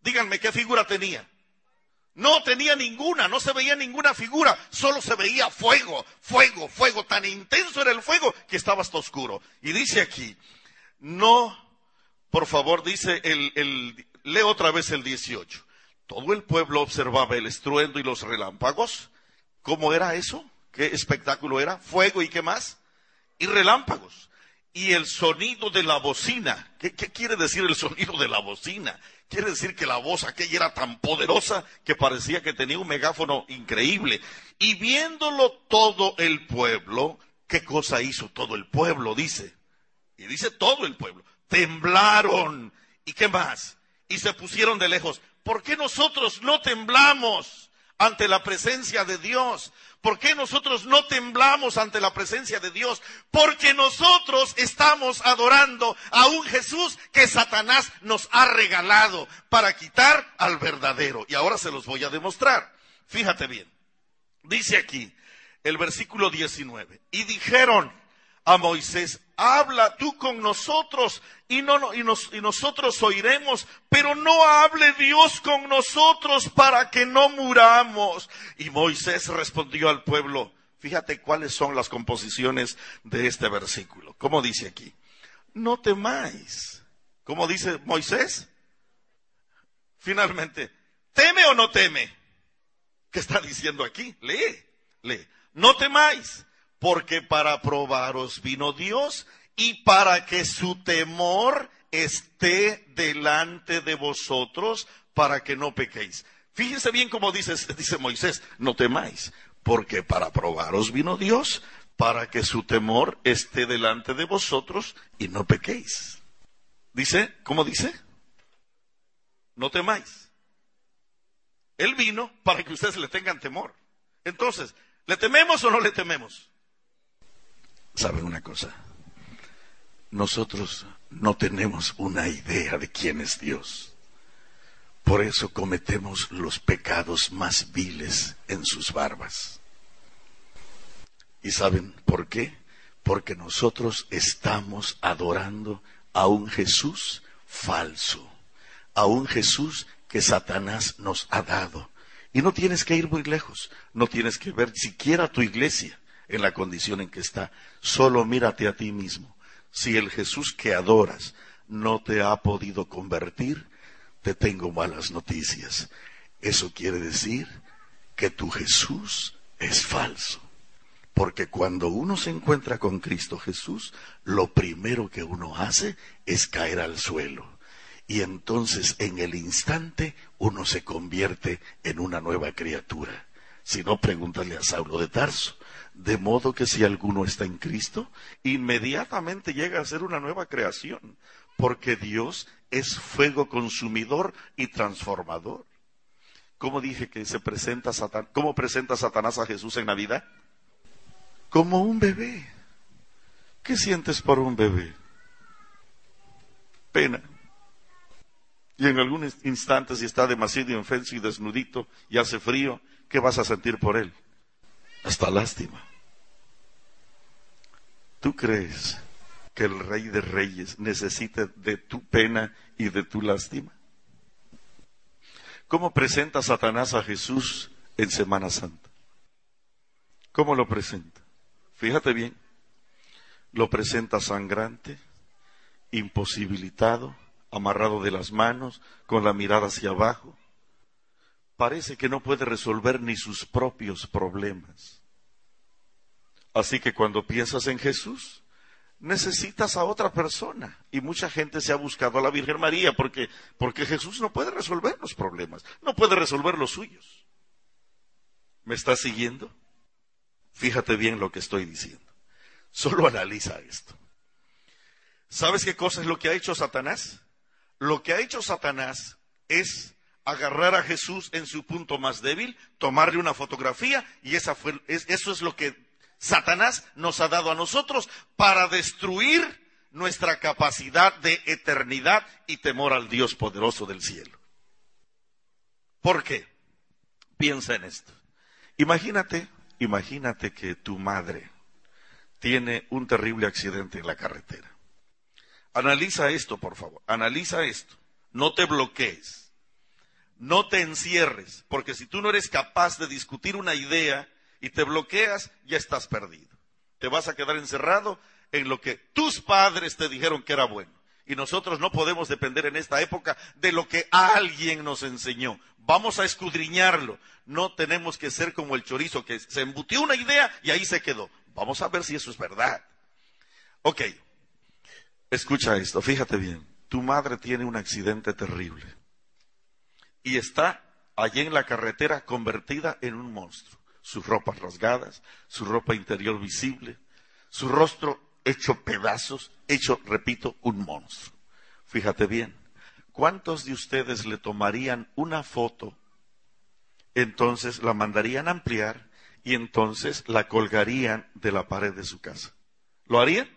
Díganme, ¿qué figura tenía? No tenía ninguna, no se veía ninguna figura, solo se veía fuego, fuego, fuego. Tan intenso era el fuego que estaba hasta oscuro. Y dice aquí, no, por favor, dice el, el lee otra vez el 18. Todo el pueblo observaba el estruendo y los relámpagos. ¿Cómo era eso? ¿Qué espectáculo era? Fuego y qué más? Y relámpagos. y el sonido de la bocina. ¿Qué, quiere decir el sonido de la bocina? Quiere decir que la voz aquella era tan poderosa que parecía que tenía un megáfono increíble. Y viéndolo todo el pueblo, ¿qué cosa hizo todo el pueblo? Dice. Y dice todo el pueblo. Temblaron. ¿Y qué más? Y se pusieron de lejos. ¿Por qué nosotros no temblamos ante la presencia de Dios? ¿Por qué nosotros no temblamos ante la presencia de Dios? Porque nosotros estamos adorando a un Jesús que Satanás nos ha regalado para quitar al verdadero. Y ahora se los voy a demostrar. Fíjate bien. Dice aquí el versículo 19. Y dijeron a Moisés, habla tú con nosotros y, no, y, y nosotros oiremos, pero no hable Dios con nosotros para que no muramos. Y Moisés respondió al pueblo, fíjate cuáles son las composiciones de este versículo. ¿Cómo dice aquí? No temáis. ¿Cómo dice Moisés? Finalmente, ¿teme o no teme? ¿Qué está diciendo aquí? Lee, lee. No temáis porque para probaros vino Dios y para que su temor esté delante de vosotros para que no pequéis. Fíjense bien cómo dice, *laughs* dice Moisés, no temáis, porque para probaros vino Dios para que su temor esté delante de vosotros y no pequéis. Dice, ¿cómo dice? No temáis. Él vino para que ustedes le tengan temor. Entonces, ¿le tememos o no le tememos? ¿Saben una cosa? Nosotros no tenemos una idea de quién es Dios. Por eso cometemos los pecados más viles en sus barbas. ¿Y saben por qué? Porque nosotros estamos adorando a un Jesús falso, a un Jesús que Satanás nos ha dado. Y no tienes que ir muy lejos, no tienes que ver siquiera tu iglesia en la condición en que está. Solo mírate a ti mismo. Si el Jesús que adoras no te ha podido convertir, te tengo malas noticias. Eso quiere decir que tu Jesús es falso. Porque cuando uno se encuentra con Cristo Jesús, lo primero que uno hace es caer al suelo. Y entonces en el instante uno se convierte en una nueva criatura. Si no, pregúntale a Saulo de Tarso. De modo que si alguno está en Cristo, inmediatamente llega a ser una nueva creación, porque Dios es fuego consumidor y transformador. ¿Cómo dije que se presenta Satanás? ¿Cómo presenta Satanás a Jesús en Navidad? Como un bebé. ¿Qué sientes por un bebé? Pena. Y en algunos instantes, si está demasiado infenso y desnudito y hace frío, ¿qué vas a sentir por él? Hasta lástima. ¿Tú crees que el rey de reyes necesita de tu pena y de tu lástima? ¿Cómo presenta Satanás a Jesús en Semana Santa? ¿Cómo lo presenta? Fíjate bien, lo presenta sangrante, imposibilitado, amarrado de las manos, con la mirada hacia abajo. Parece que no puede resolver ni sus propios problemas. Así que cuando piensas en Jesús, necesitas a otra persona. Y mucha gente se ha buscado a la Virgen María porque, porque Jesús no puede resolver los problemas, no puede resolver los suyos. ¿Me estás siguiendo? Fíjate bien lo que estoy diciendo. Solo analiza esto. ¿Sabes qué cosa es lo que ha hecho Satanás? Lo que ha hecho Satanás es agarrar a Jesús en su punto más débil, tomarle una fotografía y esa fue, eso es lo que Satanás nos ha dado a nosotros para destruir nuestra capacidad de eternidad y temor al Dios poderoso del cielo. ¿Por qué? Piensa en esto. Imagínate, imagínate que tu madre tiene un terrible accidente en la carretera. Analiza esto, por favor. Analiza esto. No te bloquees. No te encierres, porque si tú no eres capaz de discutir una idea y te bloqueas, ya estás perdido. Te vas a quedar encerrado en lo que tus padres te dijeron que era bueno. Y nosotros no podemos depender en esta época de lo que alguien nos enseñó. Vamos a escudriñarlo. No tenemos que ser como el chorizo que se embutió una idea y ahí se quedó. Vamos a ver si eso es verdad. Ok. Escucha esto, fíjate bien. Tu madre tiene un accidente terrible y está allí en la carretera convertida en un monstruo. Sus ropas rasgadas, su ropa interior visible, su rostro hecho pedazos, hecho, repito, un monstruo. Fíjate bien, ¿cuántos de ustedes le tomarían una foto? Entonces la mandarían ampliar y entonces la colgarían de la pared de su casa. ¿Lo harían?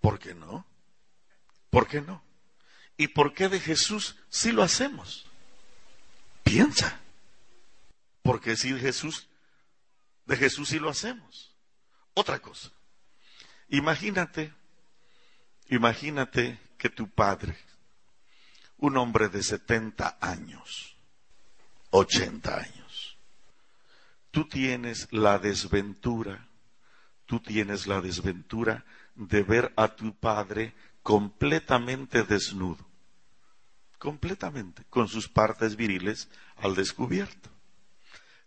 ¿Por qué no? ¿Por qué no? ¿Y por qué de Jesús sí lo hacemos? Piensa. Porque si Jesús, de Jesús sí lo hacemos. Otra cosa. Imagínate, imagínate que tu padre, un hombre de 70 años, 80 años, tú tienes la desventura, tú tienes la desventura de ver a tu padre completamente desnudo, completamente, con sus partes viriles al descubierto.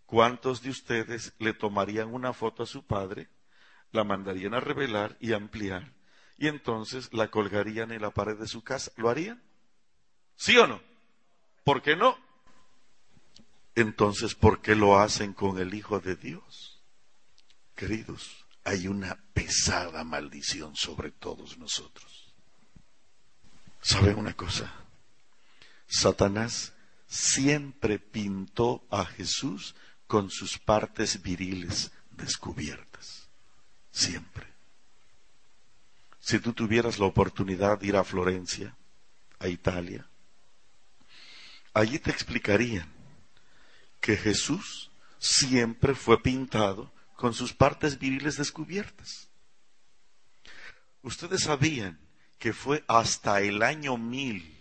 ¿Cuántos de ustedes le tomarían una foto a su padre, la mandarían a revelar y ampliar, y entonces la colgarían en la pared de su casa? ¿Lo harían? ¿Sí o no? ¿Por qué no? Entonces, ¿por qué lo hacen con el Hijo de Dios? Queridos, hay una pesada maldición sobre todos nosotros. ¿Saben una cosa? Satanás siempre pintó a Jesús con sus partes viriles descubiertas. Siempre. Si tú tuvieras la oportunidad de ir a Florencia, a Italia, allí te explicarían que Jesús siempre fue pintado con sus partes viriles descubiertas. Ustedes sabían que fue hasta el año mil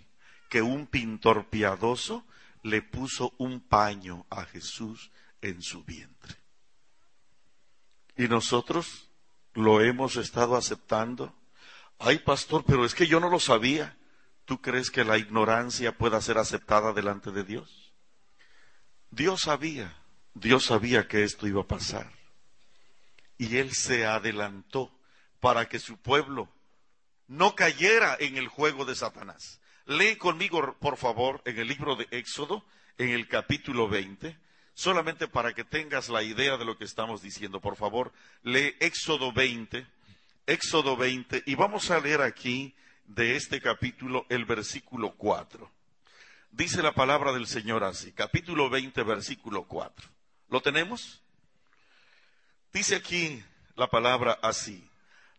que un pintor piadoso le puso un paño a Jesús en su vientre. Y nosotros lo hemos estado aceptando. Ay, pastor, pero es que yo no lo sabía. ¿Tú crees que la ignorancia pueda ser aceptada delante de Dios? Dios sabía, Dios sabía que esto iba a pasar y él se adelantó para que su pueblo no cayera en el juego de Satanás. Lee conmigo, por favor, en el libro de Éxodo, en el capítulo 20, solamente para que tengas la idea de lo que estamos diciendo. Por favor, lee Éxodo 20, Éxodo 20, y vamos a leer aquí de este capítulo el versículo 4. Dice la palabra del Señor así, capítulo 20, versículo 4. ¿Lo tenemos? Dice aquí la palabra así.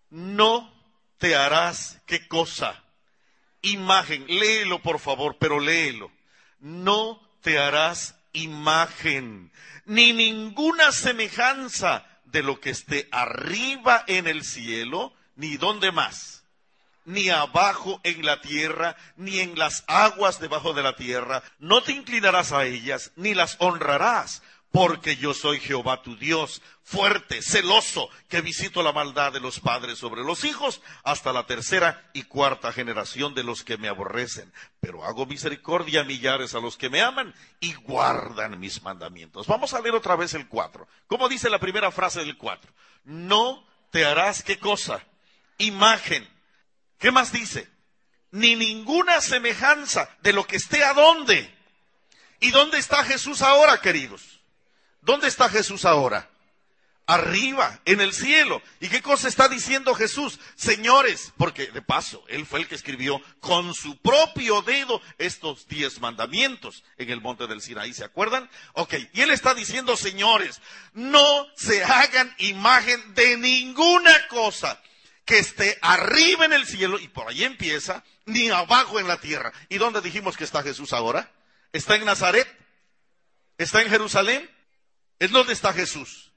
No te harás qué cosa. Imagen. Léelo por favor, pero léelo. No te harás imagen, ni ninguna semejanza de lo que esté arriba en el cielo, ni donde más, ni abajo en la tierra, ni en las aguas debajo de la tierra. No te inclinarás a ellas, ni las honrarás porque yo soy Jehová tu Dios, fuerte, celoso, que visito la maldad de los padres sobre los hijos hasta la tercera y cuarta generación de los que me aborrecen. Pero hago misericordia a millares a los que me aman y guardan mis mandamientos. Vamos a leer otra vez el cuatro. ¿Cómo dice la primera frase del cuatro? No te harás qué cosa? Imagen. ¿Qué más dice? Ni ninguna semejanza de lo que esté a dónde. ¿Y dónde está Jesús ahora, queridos? ¿Dónde está Jesús ahora? Arriba, en el cielo. ¿Y qué cosa está diciendo Jesús? Señores, porque de paso, Él fue el que escribió con su propio dedo estos diez mandamientos en el monte del Sinaí, ¿se acuerdan? Ok, y Él está diciendo, señores, no se hagan imagen de ninguna cosa que esté arriba en el cielo, y por ahí empieza, ni abajo en la tierra. ¿Y dónde dijimos que está Jesús ahora? ¿Está en Nazaret? ¿Está en Jerusalén? Es donde está Jesús.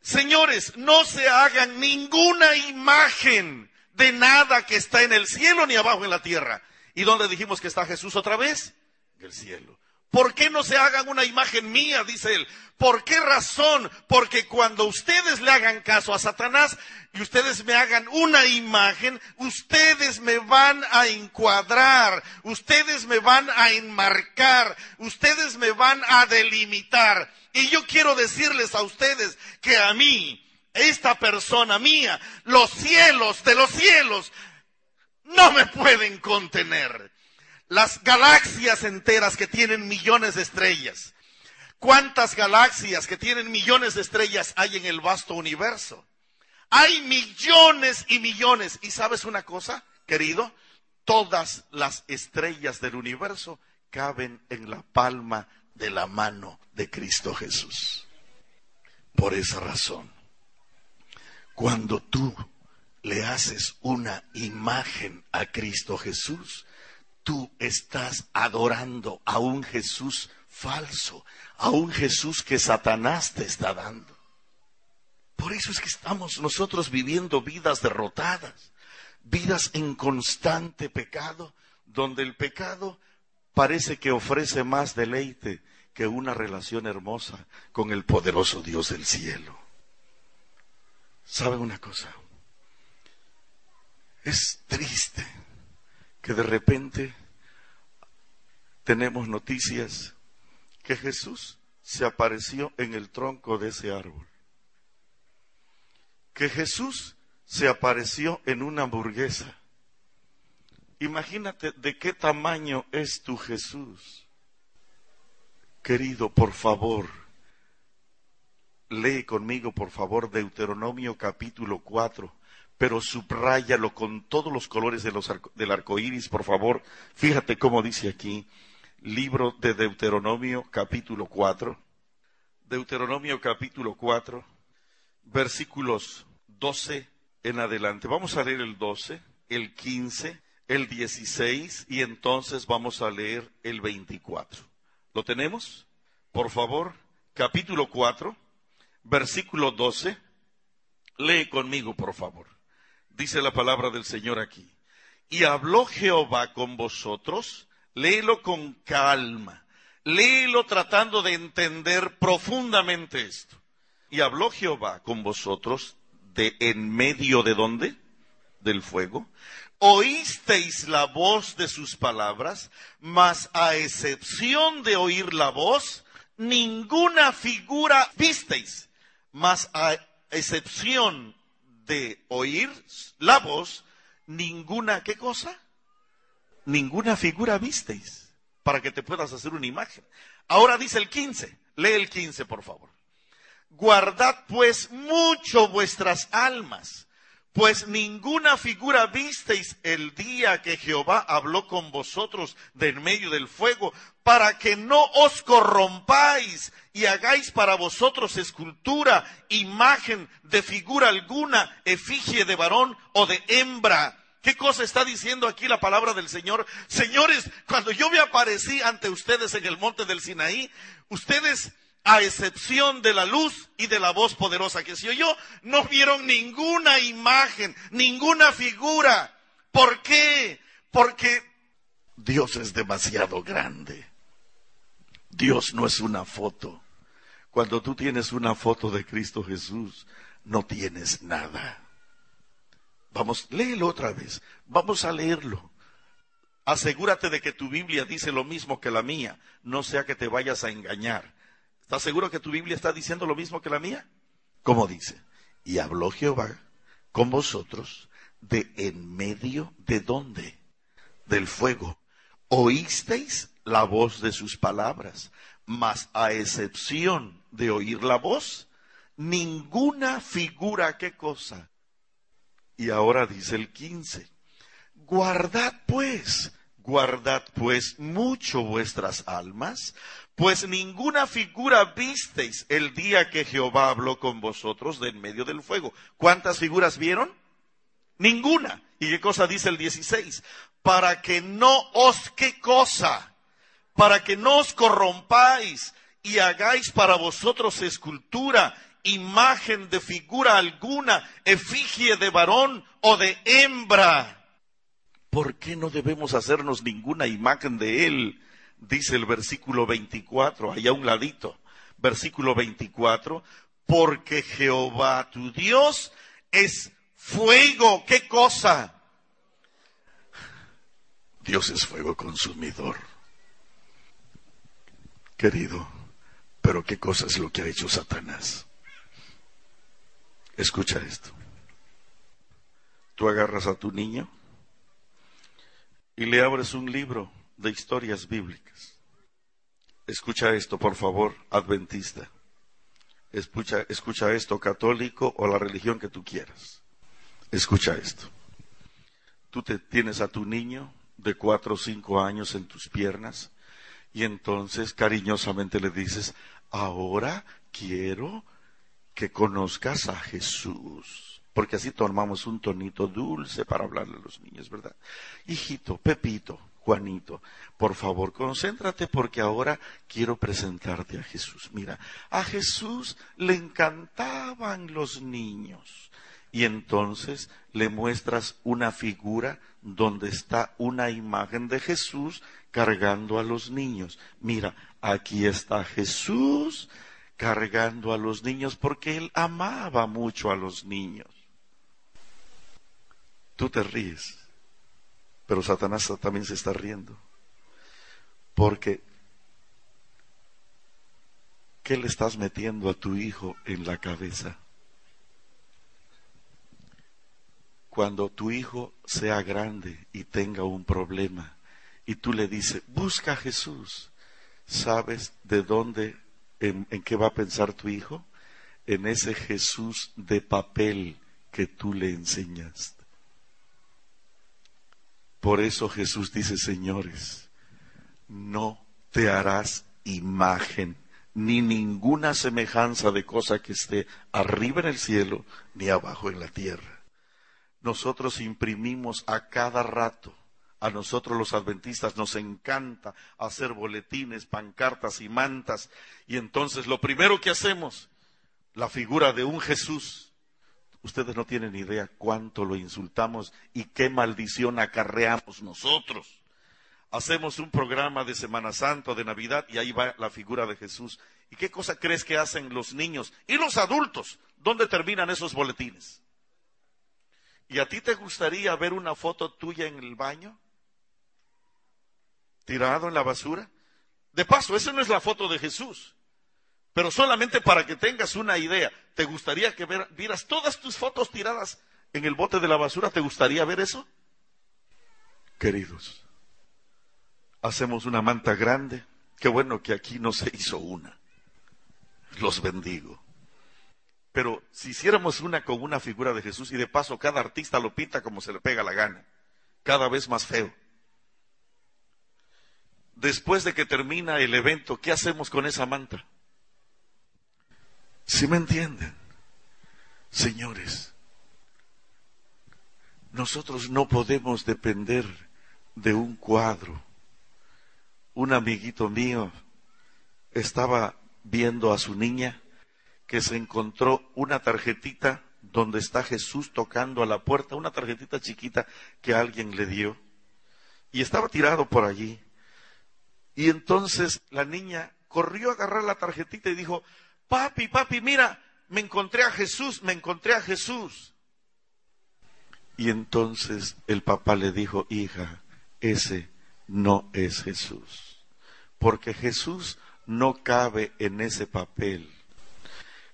Señores, no se hagan ninguna imagen de nada que está en el cielo ni abajo en la tierra. ¿Y dónde dijimos que está Jesús otra vez? En el cielo. ¿Por qué no se hagan una imagen mía? Dice él. ¿Por qué razón? Porque cuando ustedes le hagan caso a Satanás y ustedes me hagan una imagen, ustedes me van a encuadrar, ustedes me van a enmarcar, ustedes me van a delimitar. Y yo quiero decirles a ustedes que a mí, esta persona mía, los cielos de los cielos, no me pueden contener. Las galaxias enteras que tienen millones de estrellas. ¿Cuántas galaxias que tienen millones de estrellas hay en el vasto universo? Hay millones y millones. ¿Y sabes una cosa, querido? Todas las estrellas del universo caben en la palma de la mano de Cristo Jesús. Por esa razón, cuando tú le haces una imagen a Cristo Jesús, tú estás adorando a un Jesús falso, a un Jesús que Satanás te está dando. Por eso es que estamos nosotros viviendo vidas derrotadas, vidas en constante pecado, donde el pecado parece que ofrece más deleite que una relación hermosa con el poderoso Dios del cielo. ¿Saben una cosa? Es triste que de repente tenemos noticias que Jesús se apareció en el tronco de ese árbol. Que Jesús se apareció en una hamburguesa. Imagínate de qué tamaño es tu Jesús. Querido, por favor, lee conmigo, por favor, Deuteronomio capítulo 4 pero subráyalo con todos los colores del arco iris, por favor. Fíjate cómo dice aquí, libro de Deuteronomio, capítulo 4. Deuteronomio, capítulo 4, versículos 12 en adelante. Vamos a leer el 12, el 15, el 16 y entonces vamos a leer el 24. ¿Lo tenemos? Por favor, capítulo 4, versículo 12. Lee conmigo, por favor dice la palabra del Señor aquí. Y habló Jehová con vosotros, léelo con calma, léelo tratando de entender profundamente esto. Y habló Jehová con vosotros de en medio de dónde? Del fuego. Oísteis la voz de sus palabras, mas a excepción de oír la voz, ninguna figura visteis, mas a excepción de oír la voz, ninguna, ¿qué cosa? Ninguna figura visteis para que te puedas hacer una imagen. Ahora dice el 15, lee el 15 por favor. Guardad pues mucho vuestras almas, pues ninguna figura visteis el día que Jehová habló con vosotros de en medio del fuego, para que no os corrompáis y hagáis para vosotros escultura, imagen de figura alguna, efigie de varón o de hembra. ¿Qué cosa está diciendo aquí la palabra del Señor? Señores, cuando yo me aparecí ante ustedes en el monte del Sinaí, ustedes a excepción de la luz y de la voz poderosa que se oyó, no vieron ninguna imagen, ninguna figura. ¿Por qué? Porque Dios es demasiado grande. Dios no es una foto. Cuando tú tienes una foto de Cristo Jesús, no tienes nada. Vamos, léelo otra vez. Vamos a leerlo. Asegúrate de que tu Biblia dice lo mismo que la mía, no sea que te vayas a engañar. ¿Estás seguro que tu Biblia está diciendo lo mismo que la mía? ¿Cómo dice? Y habló Jehová con vosotros de en medio de dónde? Del fuego. Oísteis la voz de sus palabras, mas a excepción de oír la voz, ninguna figura, ¿qué cosa? Y ahora dice el 15, guardad pues, guardad pues mucho vuestras almas, pues ninguna figura visteis el día que Jehová habló con vosotros de en medio del fuego. ¿Cuántas figuras vieron? Ninguna. ¿Y qué cosa dice el 16? Para que no os, ¿qué cosa? Para que no os corrompáis y hagáis para vosotros escultura, imagen de figura alguna, efigie de varón o de hembra. ¿Por qué no debemos hacernos ninguna imagen de él? Dice el versículo 24, allá a un ladito, versículo 24, porque Jehová tu Dios es fuego, ¿qué cosa? Dios es fuego consumidor. Querido, pero ¿qué cosa es lo que ha hecho Satanás? Escucha esto. Tú agarras a tu niño y le abres un libro de historias bíblicas. Escucha esto, por favor, adventista. Escucha, escucha esto, católico o la religión que tú quieras. Escucha esto. Tú te tienes a tu niño de cuatro o cinco años en tus piernas y entonces cariñosamente le dices, ahora quiero que conozcas a Jesús. Porque así tomamos un tonito dulce para hablarle a los niños, ¿verdad? Hijito, Pepito, Juanito, por favor, concéntrate porque ahora quiero presentarte a Jesús. Mira, a Jesús le encantaban los niños. Y entonces le muestras una figura donde está una imagen de Jesús cargando a los niños. Mira, aquí está Jesús cargando a los niños porque él amaba mucho a los niños. Tú te ríes, pero Satanás también se está riendo. Porque, ¿qué le estás metiendo a tu hijo en la cabeza? Cuando tu hijo sea grande y tenga un problema y tú le dices, busca a Jesús, ¿sabes de dónde, en, en qué va a pensar tu hijo? En ese Jesús de papel que tú le enseñaste. Por eso Jesús dice, señores, no te harás imagen ni ninguna semejanza de cosa que esté arriba en el cielo ni abajo en la tierra. Nosotros imprimimos a cada rato. A nosotros los adventistas nos encanta hacer boletines, pancartas y mantas. Y entonces lo primero que hacemos, la figura de un Jesús Ustedes no tienen idea cuánto lo insultamos y qué maldición acarreamos nosotros. Hacemos un programa de Semana Santa, de Navidad, y ahí va la figura de Jesús. ¿Y qué cosa crees que hacen los niños y los adultos? ¿Dónde terminan esos boletines? ¿Y a ti te gustaría ver una foto tuya en el baño? ¿Tirado en la basura? De paso, esa no es la foto de Jesús. Pero solamente para que tengas una idea, ¿te gustaría que vieras todas tus fotos tiradas en el bote de la basura? ¿Te gustaría ver eso? Queridos, hacemos una manta grande. Qué bueno que aquí no se hizo una. Los bendigo. Pero si hiciéramos una con una figura de Jesús y de paso cada artista lo pinta como se le pega la gana, cada vez más feo. Después de que termina el evento, ¿qué hacemos con esa manta? ¿Sí me entienden? Señores, nosotros no podemos depender de un cuadro. Un amiguito mío estaba viendo a su niña que se encontró una tarjetita donde está Jesús tocando a la puerta, una tarjetita chiquita que alguien le dio. Y estaba tirado por allí. Y entonces la niña corrió a agarrar la tarjetita y dijo, papi, papi, mira, me encontré a Jesús, me encontré a Jesús. Y entonces el papá le dijo, hija, ese no es Jesús, porque Jesús no cabe en ese papel.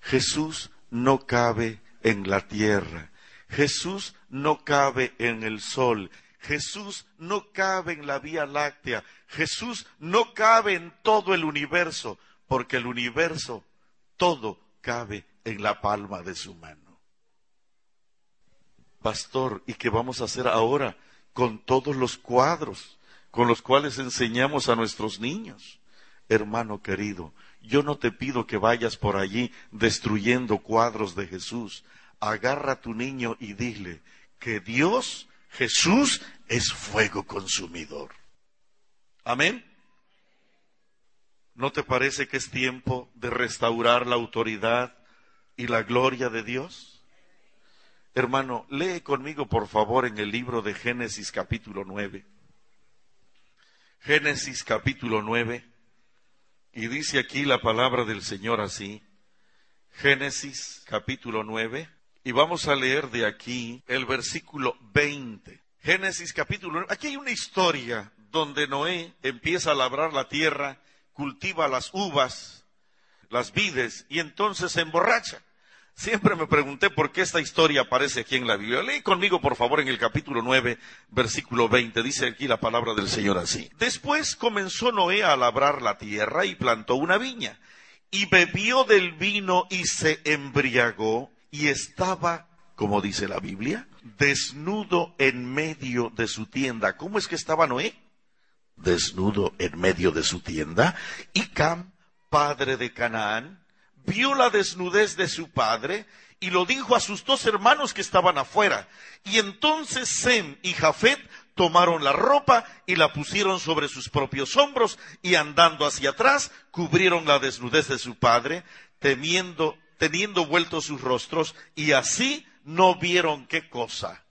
Jesús no cabe en la tierra. Jesús no cabe en el sol. Jesús no cabe en la Vía Láctea. Jesús no cabe en todo el universo, porque el universo todo cabe en la palma de su mano. Pastor, ¿y qué vamos a hacer ahora con todos los cuadros con los cuales enseñamos a nuestros niños? Hermano querido, yo no te pido que vayas por allí destruyendo cuadros de Jesús. Agarra a tu niño y dile que Dios, Jesús, es fuego consumidor. Amén. ¿No te parece que es tiempo de restaurar la autoridad y la gloria de Dios? Hermano, lee conmigo por favor en el libro de Génesis capítulo 9. Génesis capítulo 9. Y dice aquí la palabra del Señor así. Génesis capítulo 9. Y vamos a leer de aquí el versículo 20. Génesis capítulo 9. Aquí hay una historia donde Noé empieza a labrar la tierra cultiva las uvas, las vides, y entonces se emborracha. Siempre me pregunté por qué esta historia aparece aquí en la Biblia. Lee conmigo, por favor, en el capítulo 9, versículo 20. Dice aquí la palabra del Señor así. Después comenzó Noé a labrar la tierra y plantó una viña. Y bebió del vino y se embriagó y estaba, como dice la Biblia, desnudo en medio de su tienda. ¿Cómo es que estaba Noé? Desnudo en medio de su tienda. Y Cam, padre de Canaán, vio la desnudez de su padre y lo dijo a sus dos hermanos que estaban afuera. Y entonces Sem y Jafet tomaron la ropa y la pusieron sobre sus propios hombros y andando hacia atrás cubrieron la desnudez de su padre, temiendo, teniendo vueltos sus rostros y así no vieron qué cosa,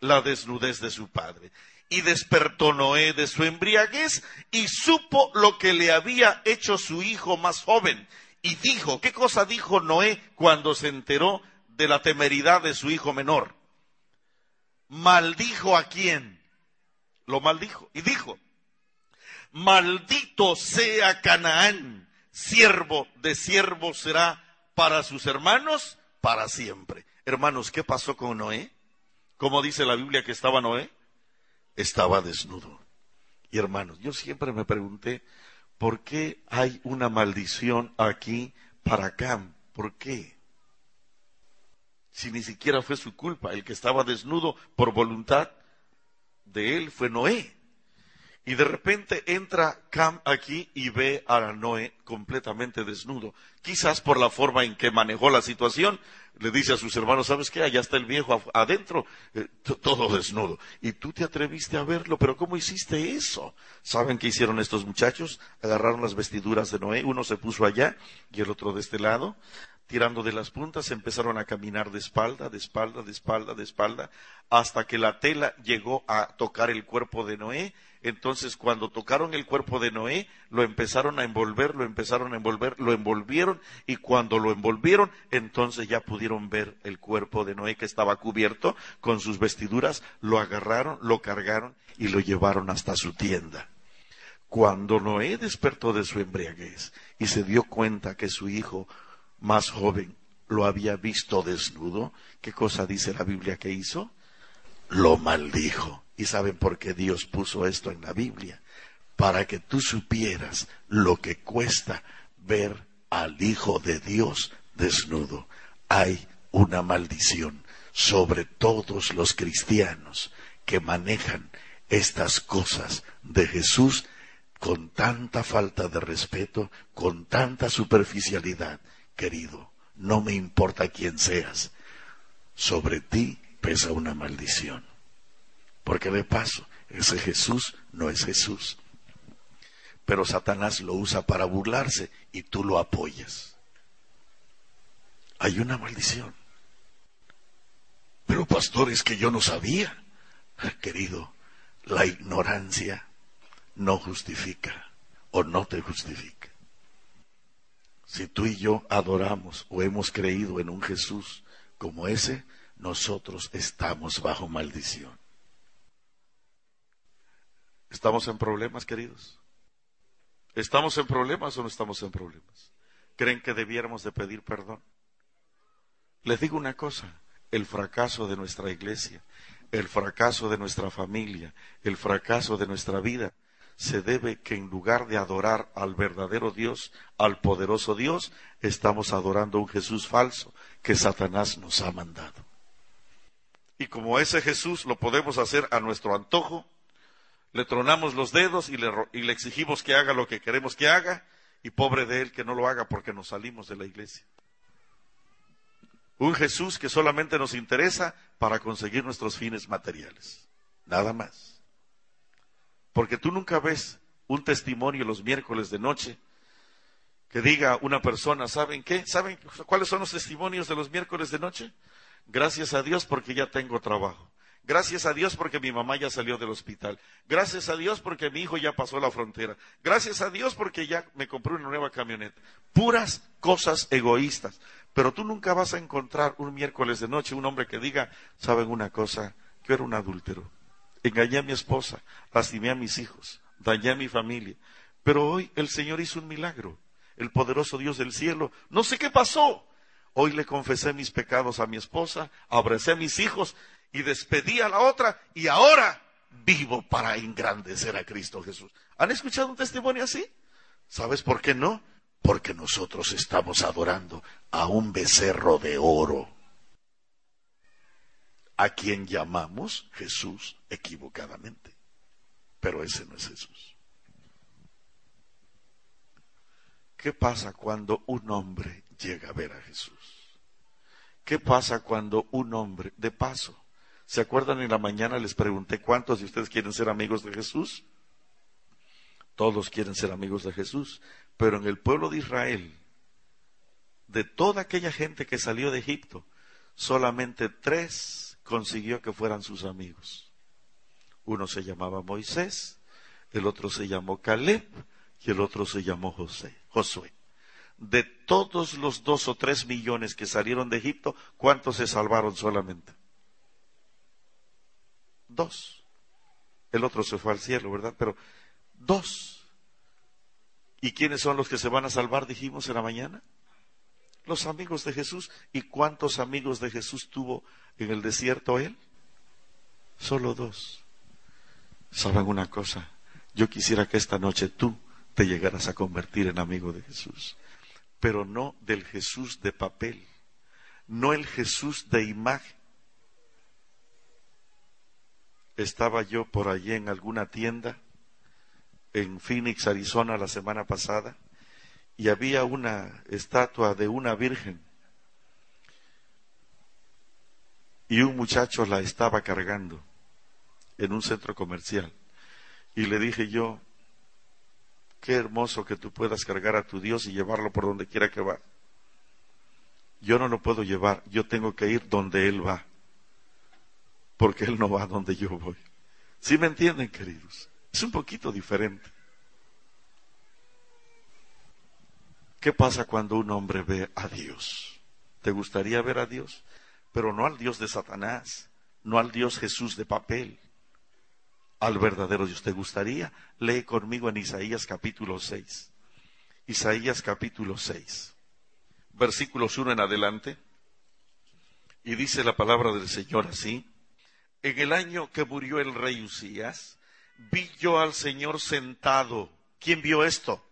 la desnudez de su padre. Y despertó Noé de su embriaguez y supo lo que le había hecho su hijo más joven y dijo, ¿qué cosa dijo Noé cuando se enteró de la temeridad de su hijo menor? Maldijo a quién? Lo maldijo. Y dijo, maldito sea Canaán, siervo de siervo será para sus hermanos para siempre. Hermanos, ¿qué pasó con Noé? ¿Cómo dice la Biblia que estaba Noé? Estaba desnudo. Y hermanos, yo siempre me pregunté, ¿por qué hay una maldición aquí para Cam? ¿Por qué? Si ni siquiera fue su culpa, el que estaba desnudo por voluntad de él fue Noé. Y de repente entra Cam aquí y ve a Noé completamente desnudo. Quizás por la forma en que manejó la situación, le dice a sus hermanos, ¿sabes qué? Allá está el viejo adentro, eh, todo desnudo. Y tú te atreviste a verlo, pero ¿cómo hiciste eso? ¿Saben qué hicieron estos muchachos? Agarraron las vestiduras de Noé, uno se puso allá y el otro de este lado, tirando de las puntas, empezaron a caminar de espalda, de espalda, de espalda, de espalda, hasta que la tela llegó a tocar el cuerpo de Noé entonces, cuando tocaron el cuerpo de Noé, lo empezaron a envolver, lo empezaron a envolver, lo envolvieron, y cuando lo envolvieron, entonces ya pudieron ver el cuerpo de Noé que estaba cubierto con sus vestiduras, lo agarraron, lo cargaron y lo llevaron hasta su tienda. Cuando Noé despertó de su embriaguez y se dio cuenta que su hijo más joven lo había visto desnudo, ¿qué cosa dice la Biblia que hizo? Lo maldijo y saben por qué Dios puso esto en la Biblia. Para que tú supieras lo que cuesta ver al Hijo de Dios desnudo. Hay una maldición sobre todos los cristianos que manejan estas cosas de Jesús con tanta falta de respeto, con tanta superficialidad. Querido, no me importa quién seas, sobre ti pesa una maldición. Porque de paso, ese Jesús no es Jesús. Pero Satanás lo usa para burlarse y tú lo apoyas. Hay una maldición. Pero pastor, es que yo no sabía. Querido, la ignorancia no justifica o no te justifica. Si tú y yo adoramos o hemos creído en un Jesús como ese, nosotros estamos bajo maldición. ¿Estamos en problemas, queridos? ¿Estamos en problemas o no estamos en problemas? ¿Creen que debiéramos de pedir perdón? Les digo una cosa, el fracaso de nuestra iglesia, el fracaso de nuestra familia, el fracaso de nuestra vida, se debe que en lugar de adorar al verdadero Dios, al poderoso Dios, estamos adorando a un Jesús falso que Satanás nos ha mandado. Y como ese Jesús lo podemos hacer a nuestro antojo, le tronamos los dedos y le, y le exigimos que haga lo que queremos que haga, y pobre de él que no lo haga porque nos salimos de la iglesia. Un Jesús que solamente nos interesa para conseguir nuestros fines materiales. Nada más. Porque tú nunca ves un testimonio los miércoles de noche que diga una persona, ¿saben qué? ¿Saben cuáles son los testimonios de los miércoles de noche? Gracias a Dios porque ya tengo trabajo. Gracias a Dios porque mi mamá ya salió del hospital. Gracias a Dios porque mi hijo ya pasó la frontera. Gracias a Dios porque ya me compré una nueva camioneta. Puras cosas egoístas. Pero tú nunca vas a encontrar un miércoles de noche un hombre que diga, ¿saben una cosa? Yo era un adúltero. Engañé a mi esposa, lastimé a mis hijos, dañé a mi familia. Pero hoy el Señor hizo un milagro. El poderoso Dios del cielo. No sé qué pasó. Hoy le confesé mis pecados a mi esposa, abracé a mis hijos y despedí a la otra y ahora vivo para engrandecer a Cristo Jesús. ¿Han escuchado un testimonio así? ¿Sabes por qué no? Porque nosotros estamos adorando a un becerro de oro, a quien llamamos Jesús equivocadamente. Pero ese no es Jesús. ¿Qué pasa cuando un hombre llega a ver a Jesús? ¿Qué pasa cuando un hombre, de paso, ¿se acuerdan en la mañana les pregunté cuántos de ustedes quieren ser amigos de Jesús? Todos quieren ser amigos de Jesús, pero en el pueblo de Israel, de toda aquella gente que salió de Egipto, solamente tres consiguió que fueran sus amigos. Uno se llamaba Moisés, el otro se llamó Caleb y el otro se llamó José, Josué. De todos los dos o tres millones que salieron de Egipto, ¿cuántos se salvaron solamente? Dos. El otro se fue al cielo, ¿verdad? Pero dos. ¿Y quiénes son los que se van a salvar, dijimos en la mañana? Los amigos de Jesús. ¿Y cuántos amigos de Jesús tuvo en el desierto él? Solo dos. ¿Saben una cosa? Yo quisiera que esta noche tú te llegaras a convertir en amigo de Jesús, pero no del Jesús de papel, no el Jesús de imagen. Estaba yo por allí en alguna tienda en Phoenix, Arizona, la semana pasada, y había una estatua de una virgen. Y un muchacho la estaba cargando en un centro comercial. Y le dije yo, qué hermoso que tú puedas cargar a tu Dios y llevarlo por donde quiera que va. Yo no lo puedo llevar, yo tengo que ir donde Él va, porque Él no va donde yo voy. ¿Sí me entienden, queridos? Es un poquito diferente. ¿Qué pasa cuando un hombre ve a Dios? ¿Te gustaría ver a Dios? Pero no al Dios de Satanás, no al Dios Jesús de papel, al verdadero Dios. ¿Te gustaría? Lee conmigo en Isaías capítulo 6. Isaías capítulo 6, versículos 1 en adelante. Y dice la palabra del Señor así. En el año que murió el rey Usías, vi yo al Señor sentado. ¿Quién vio esto?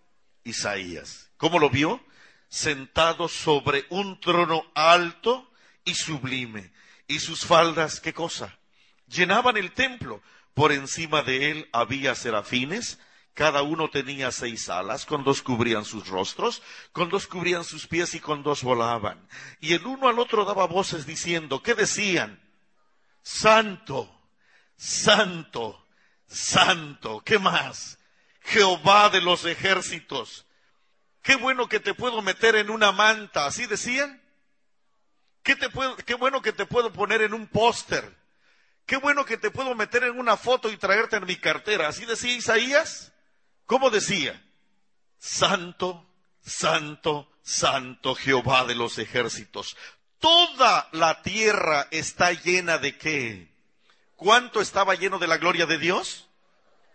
Isaías. ¿Cómo lo vio? Sentado sobre un trono alto y sublime. Y sus faldas, ¿qué cosa? Llenaban el templo. Por encima de él había serafines. Cada uno tenía seis alas, con dos cubrían sus rostros, con dos cubrían sus pies y con dos volaban. Y el uno al otro daba voces diciendo, ¿qué decían? Santo, santo, santo. ¿Qué más? Jehová de los ejércitos. Qué bueno que te puedo meter en una manta, ¿así decían? ¿Qué, te puedo, qué bueno que te puedo poner en un póster. Qué bueno que te puedo meter en una foto y traerte en mi cartera. ¿Así decía Isaías? ¿Cómo decía? Santo, santo, santo Jehová de los ejércitos. Toda la tierra está llena de qué? ¿Cuánto estaba lleno de la gloria de Dios?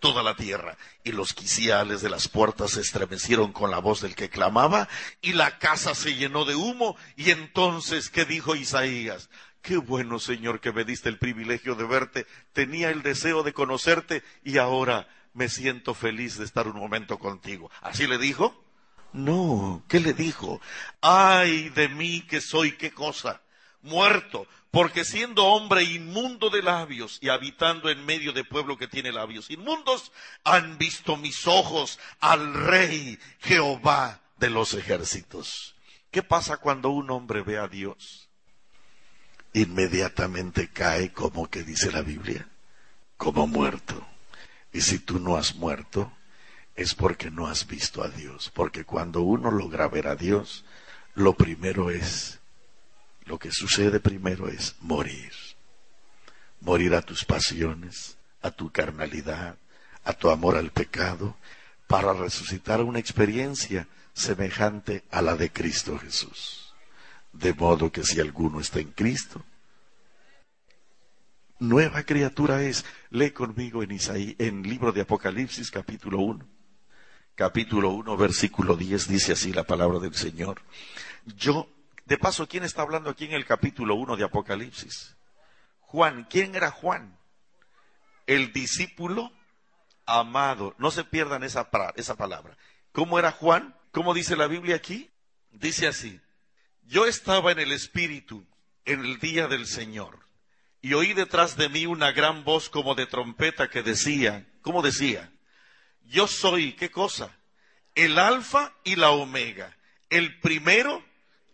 Toda la tierra. Y los quiciales de las puertas se estremecieron con la voz del que clamaba, y la casa se llenó de humo. Y entonces, ¿qué dijo Isaías? Qué bueno, Señor, que me diste el privilegio de verte. Tenía el deseo de conocerte y ahora me siento feliz de estar un momento contigo. ¿Así le dijo? No, ¿qué le dijo? Ay de mí que soy qué cosa, muerto, porque siendo hombre inmundo de labios y habitando en medio de pueblo que tiene labios inmundos, han visto mis ojos al Rey Jehová de los ejércitos. ¿Qué pasa cuando un hombre ve a Dios? Inmediatamente cae como que dice la Biblia, como muerto. Y si tú no has muerto, es porque no has visto a Dios. Porque cuando uno logra ver a Dios, lo primero es lo que sucede primero es morir. Morir a tus pasiones, a tu carnalidad, a tu amor al pecado, para resucitar una experiencia semejante a la de Cristo Jesús. De modo que si alguno está en Cristo, nueva criatura es. Lee conmigo en Isaí, en libro de Apocalipsis capítulo 1. Capítulo 1, versículo 10 dice así la palabra del Señor. Yo De paso, ¿quién está hablando aquí en el capítulo 1 de Apocalipsis? Juan. ¿Quién era Juan? El discípulo amado. No se pierdan esa, esa palabra. ¿Cómo era Juan? ¿Cómo dice la Biblia aquí? Dice así. Yo estaba en el Espíritu en el día del Señor y oí detrás de mí una gran voz como de trompeta que decía, ¿cómo decía? Yo soy, ¿qué cosa? El alfa y la omega, el primero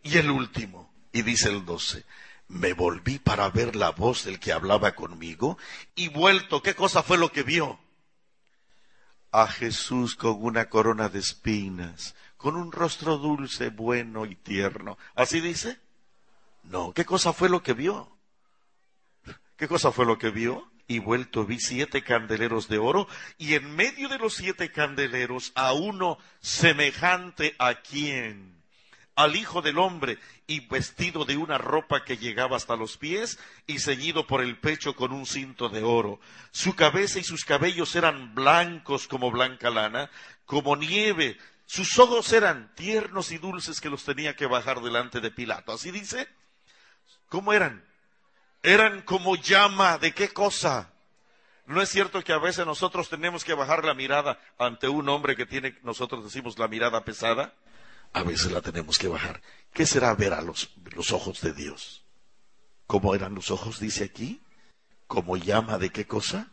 y el último. Y dice el doce, me volví para ver la voz del que hablaba conmigo y vuelto, ¿qué cosa fue lo que vio? A Jesús con una corona de espinas, con un rostro dulce, bueno y tierno. ¿Así dice? No, ¿qué cosa fue lo que vio? ¿Qué cosa fue lo que vio? Y vuelto vi siete candeleros de oro y en medio de los siete candeleros a uno semejante a quién? al Hijo del Hombre, y vestido de una ropa que llegaba hasta los pies, y ceñido por el pecho con un cinto de oro. Su cabeza y sus cabellos eran blancos como blanca lana, como nieve. Sus ojos eran tiernos y dulces que los tenía que bajar delante de Pilato. ¿Así dice? ¿Cómo eran? Eran como llama. ¿De qué cosa? ¿No es cierto que a veces nosotros tenemos que bajar la mirada ante un hombre que tiene, nosotros decimos, la mirada pesada? a veces la tenemos que bajar. ¿Qué será ver a los, los ojos de Dios? ¿Cómo eran los ojos, dice aquí? ¿Como llama de qué cosa?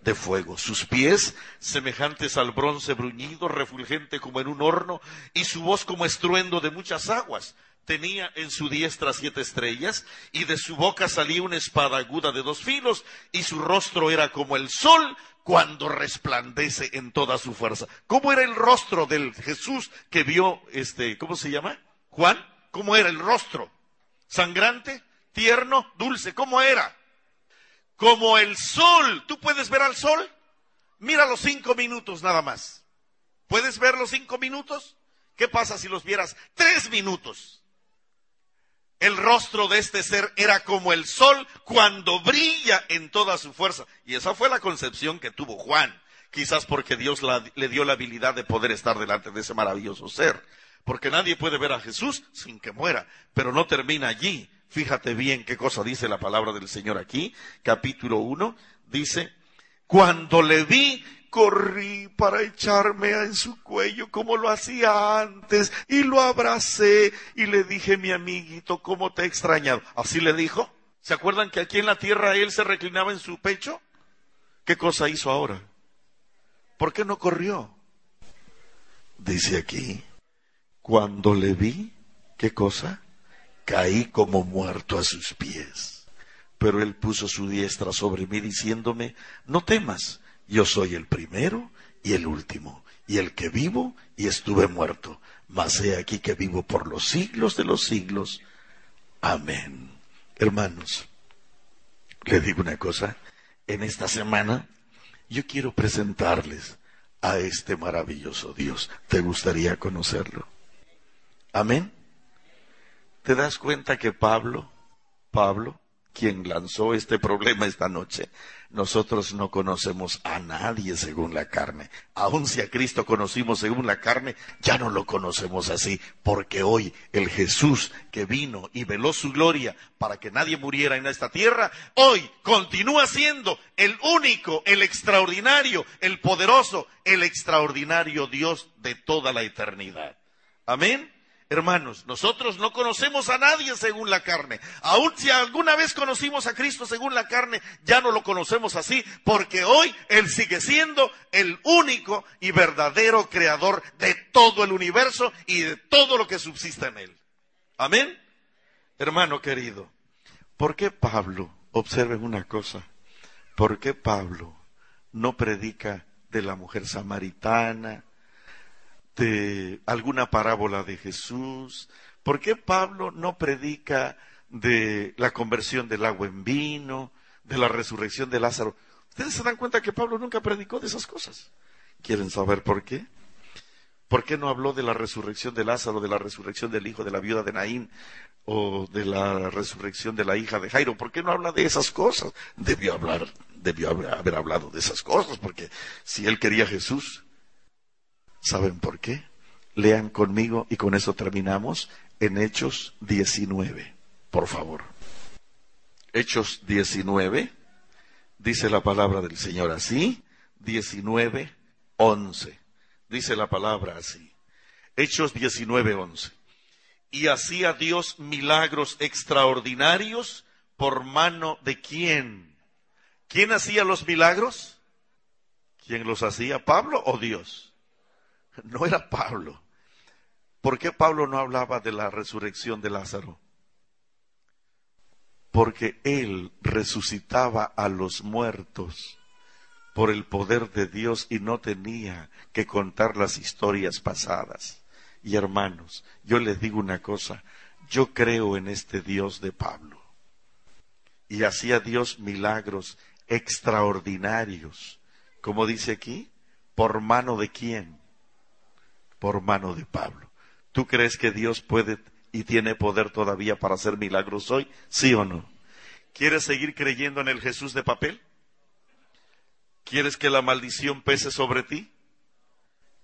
de fuego, sus pies semejantes al bronce bruñido, refulgente como en un horno, y su voz como estruendo de muchas aguas. Tenía en su diestra siete estrellas, y de su boca salía una espada aguda de dos filos, y su rostro era como el sol cuando resplandece en toda su fuerza. ¿Cómo era el rostro del Jesús que vio este, ¿cómo se llama? Juan, ¿cómo era el rostro? ¿Sangrante? ¿Tierno? ¿Dulce? ¿Cómo era? Como el sol. ¿Tú puedes ver al sol? Mira los cinco minutos nada más. ¿Puedes ver los cinco minutos? ¿Qué pasa si los vieras tres minutos? El rostro de este ser era como el sol cuando brilla en toda su fuerza. Y esa fue la concepción que tuvo Juan. Quizás porque Dios le dio la habilidad de poder estar delante de ese maravilloso ser. Porque nadie puede ver a Jesús sin que muera. Pero no termina allí. Fíjate bien qué cosa dice la palabra del Señor aquí. Capítulo 1. Dice, cuando le vi, corrí para echarme en su cuello como lo hacía antes y lo abracé y le dije, mi amiguito, ¿cómo te he extrañado? Así le dijo. ¿Se acuerdan que aquí en la tierra él se reclinaba en su pecho? ¿Qué cosa hizo ahora? ¿Por qué no corrió? Dice aquí, cuando le vi, ¿qué cosa? Caí como muerto a sus pies. Pero él puso su diestra sobre mí diciéndome, no temas, yo soy el primero y el último, y el que vivo y estuve muerto, mas he aquí que vivo por los siglos de los siglos. Amén. Hermanos, le digo una cosa, en esta semana yo quiero presentarles a este maravilloso Dios. ¿Te gustaría conocerlo? Amén. ¿Te das cuenta que Pablo, Pablo, quien lanzó este problema esta noche, nosotros no conocemos a nadie según la carne. Aun si a Cristo conocimos según la carne, ya no lo conocemos así, porque hoy el Jesús que vino y veló su gloria para que nadie muriera en esta tierra, hoy continúa siendo el único, el extraordinario, el poderoso, el extraordinario Dios de toda la eternidad. Amén. Hermanos, nosotros no conocemos a nadie según la carne. Aun si alguna vez conocimos a Cristo según la carne, ya no lo conocemos así, porque hoy Él sigue siendo el único y verdadero creador de todo el universo y de todo lo que subsista en Él. Amén. Hermano querido, ¿por qué Pablo, observen una cosa, ¿por qué Pablo no predica de la mujer samaritana, de alguna parábola de Jesús? ¿Por qué Pablo no predica de la conversión del agua en vino, de la resurrección de Lázaro? Ustedes se dan cuenta que Pablo nunca predicó de esas cosas. ¿Quieren saber por qué? ¿Por qué no habló de la resurrección de Lázaro, de la resurrección del hijo de la viuda de Naín o de la resurrección de la hija de Jairo? ¿Por qué no habla de esas cosas? Debió hablar, debió haber hablado de esas cosas, porque si él quería a Jesús, ¿Saben por qué? lean conmigo y con eso terminamos en Hechos 19, por favor. Hechos 19, dice la palabra del Señor así, 19, 11. Dice la palabra así. Hechos 19, 11. Y hacía Dios milagros extraordinarios por mano de quién. ¿Quién hacía los milagros? ¿Quién los hacía? ¿Pablo o Dios? *laughs* No era Pablo. ¿Por qué Pablo no hablaba de la resurrección de Lázaro? Porque él resucitaba a los muertos por el poder de Dios y no tenía que contar las historias pasadas. Y hermanos, yo les digo una cosa, yo creo en este Dios de Pablo. Y hacía Dios milagros extraordinarios. Como dice aquí, ¿por mano de quién? Por mano de Pablo. ¿Tú crees que Dios puede y tiene poder todavía para hacer milagros hoy? ¿Sí o no? ¿Quieres seguir creyendo en el Jesús de papel? ¿Quieres que la maldición pese sobre ti?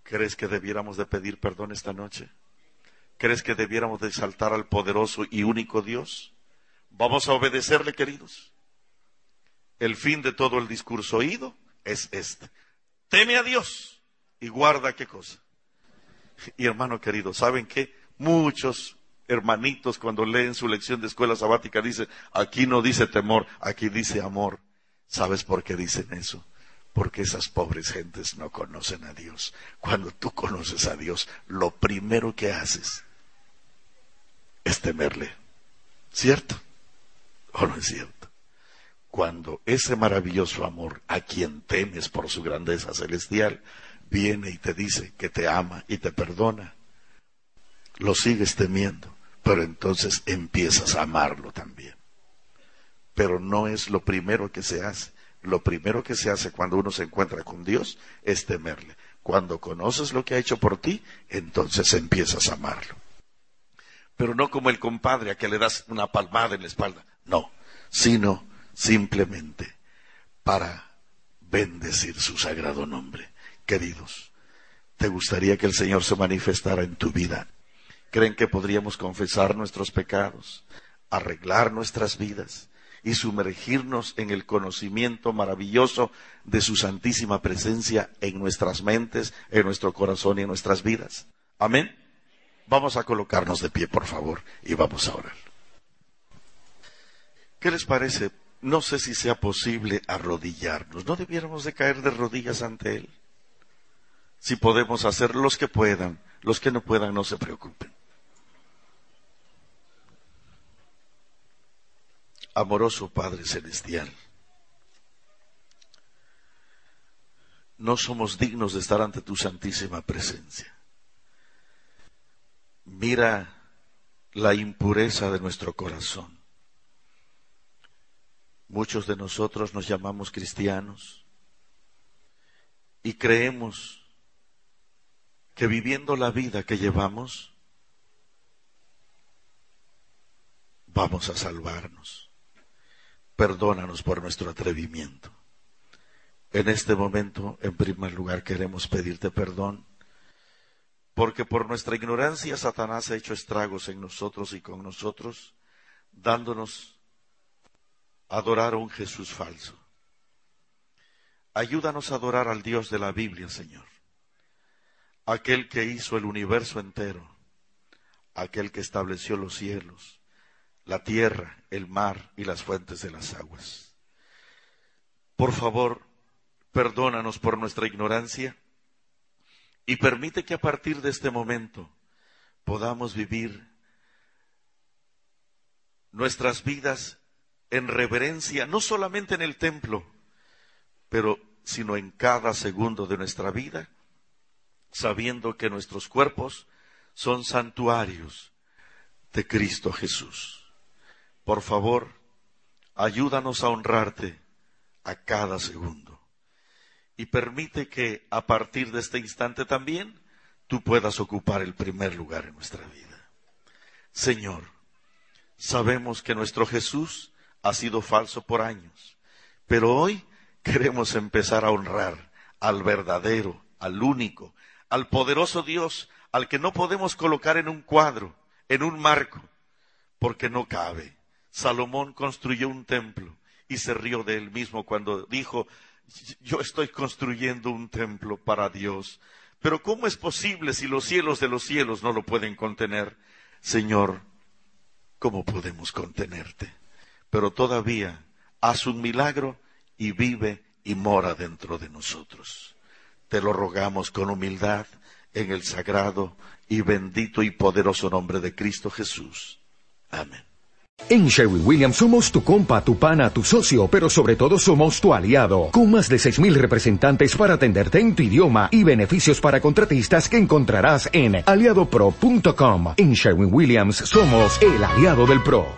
¿Crees que debiéramos de pedir perdón esta noche? ¿Crees que debiéramos de exaltar al poderoso y único Dios? Vamos a obedecerle, queridos. El fin de todo el discurso oído es este. Teme a Dios y guarda qué cosa. *laughs* Y hermano querido, ¿saben qué? Muchos hermanitos cuando leen su lección de escuela sabática dicen, aquí no dice temor, aquí dice amor. ¿Sabes por qué dicen eso? Porque esas pobres gentes no conocen a Dios. Cuando tú conoces a Dios, lo primero que haces es temerle. ¿Cierto? ¿O no es cierto? Cuando ese maravilloso amor a quien temes por su grandeza celestial viene y te dice que te ama y te perdona, lo sigues temiendo, pero entonces empiezas a amarlo también. Pero no es lo primero que se hace. Lo primero que se hace cuando uno se encuentra con Dios es temerle. Cuando conoces lo que ha hecho por ti, entonces empiezas a amarlo. Pero no como el compadre a que le das una palmada en la espalda. No, sino simplemente para bendecir su sagrado nombre. Queridos, ¿te gustaría que el Señor se manifestara en tu vida? ¿Creen que podríamos confesar nuestros pecados, arreglar nuestras vidas y sumergirnos en el conocimiento maravilloso de su santísima presencia en nuestras mentes, en nuestro corazón y en nuestras vidas? Amén. Vamos a colocarnos de pie, por favor, y vamos a orar. ¿Qué les parece? No sé si sea posible arrodillarnos. ¿No debiéramos de caer de rodillas ante Él? Si podemos hacer los que puedan, los que no puedan no se preocupen. Amoroso Padre Celestial, no somos dignos de estar ante tu santísima presencia. Mira la impureza de nuestro corazón. Muchos de nosotros nos llamamos cristianos y creemos que viviendo la vida que llevamos, vamos a salvarnos. Perdónanos por nuestro atrevimiento. En este momento, en primer lugar, queremos pedirte perdón, porque por nuestra ignorancia Satanás ha hecho estragos en nosotros y con nosotros, dándonos a adorar a un Jesús falso. Ayúdanos a adorar al Dios de la Biblia, Señor aquel que hizo el universo entero, aquel que estableció los cielos, la tierra, el mar y las fuentes de las aguas. Por favor, perdónanos por nuestra ignorancia y permite que a partir de este momento podamos vivir nuestras vidas en reverencia, no solamente en el templo, pero sino en cada segundo de nuestra vida sabiendo que nuestros cuerpos son santuarios de Cristo Jesús. Por favor, ayúdanos a honrarte a cada segundo y permite que a partir de este instante también tú puedas ocupar el primer lugar en nuestra vida. Señor, sabemos que nuestro Jesús ha sido falso por años, pero hoy queremos empezar a honrar al verdadero, al único, al poderoso Dios, al que no podemos colocar en un cuadro, en un marco, porque no cabe. Salomón construyó un templo y se rió de él mismo cuando dijo, yo estoy construyendo un templo para Dios. Pero ¿cómo es posible si los cielos de los cielos no lo pueden contener? Señor, ¿cómo podemos contenerte? Pero todavía haz un milagro y vive y mora dentro de nosotros. Te lo rogamos con humildad en el sagrado y bendito y poderoso nombre de Cristo Jesús. Amén. En Sherwin Williams somos tu compa, tu pana, tu socio, pero sobre todo somos tu aliado, con más de 6.000 representantes para atenderte en tu idioma y beneficios para contratistas que encontrarás en aliadopro.com. En Sherwin Williams somos el aliado del PRO.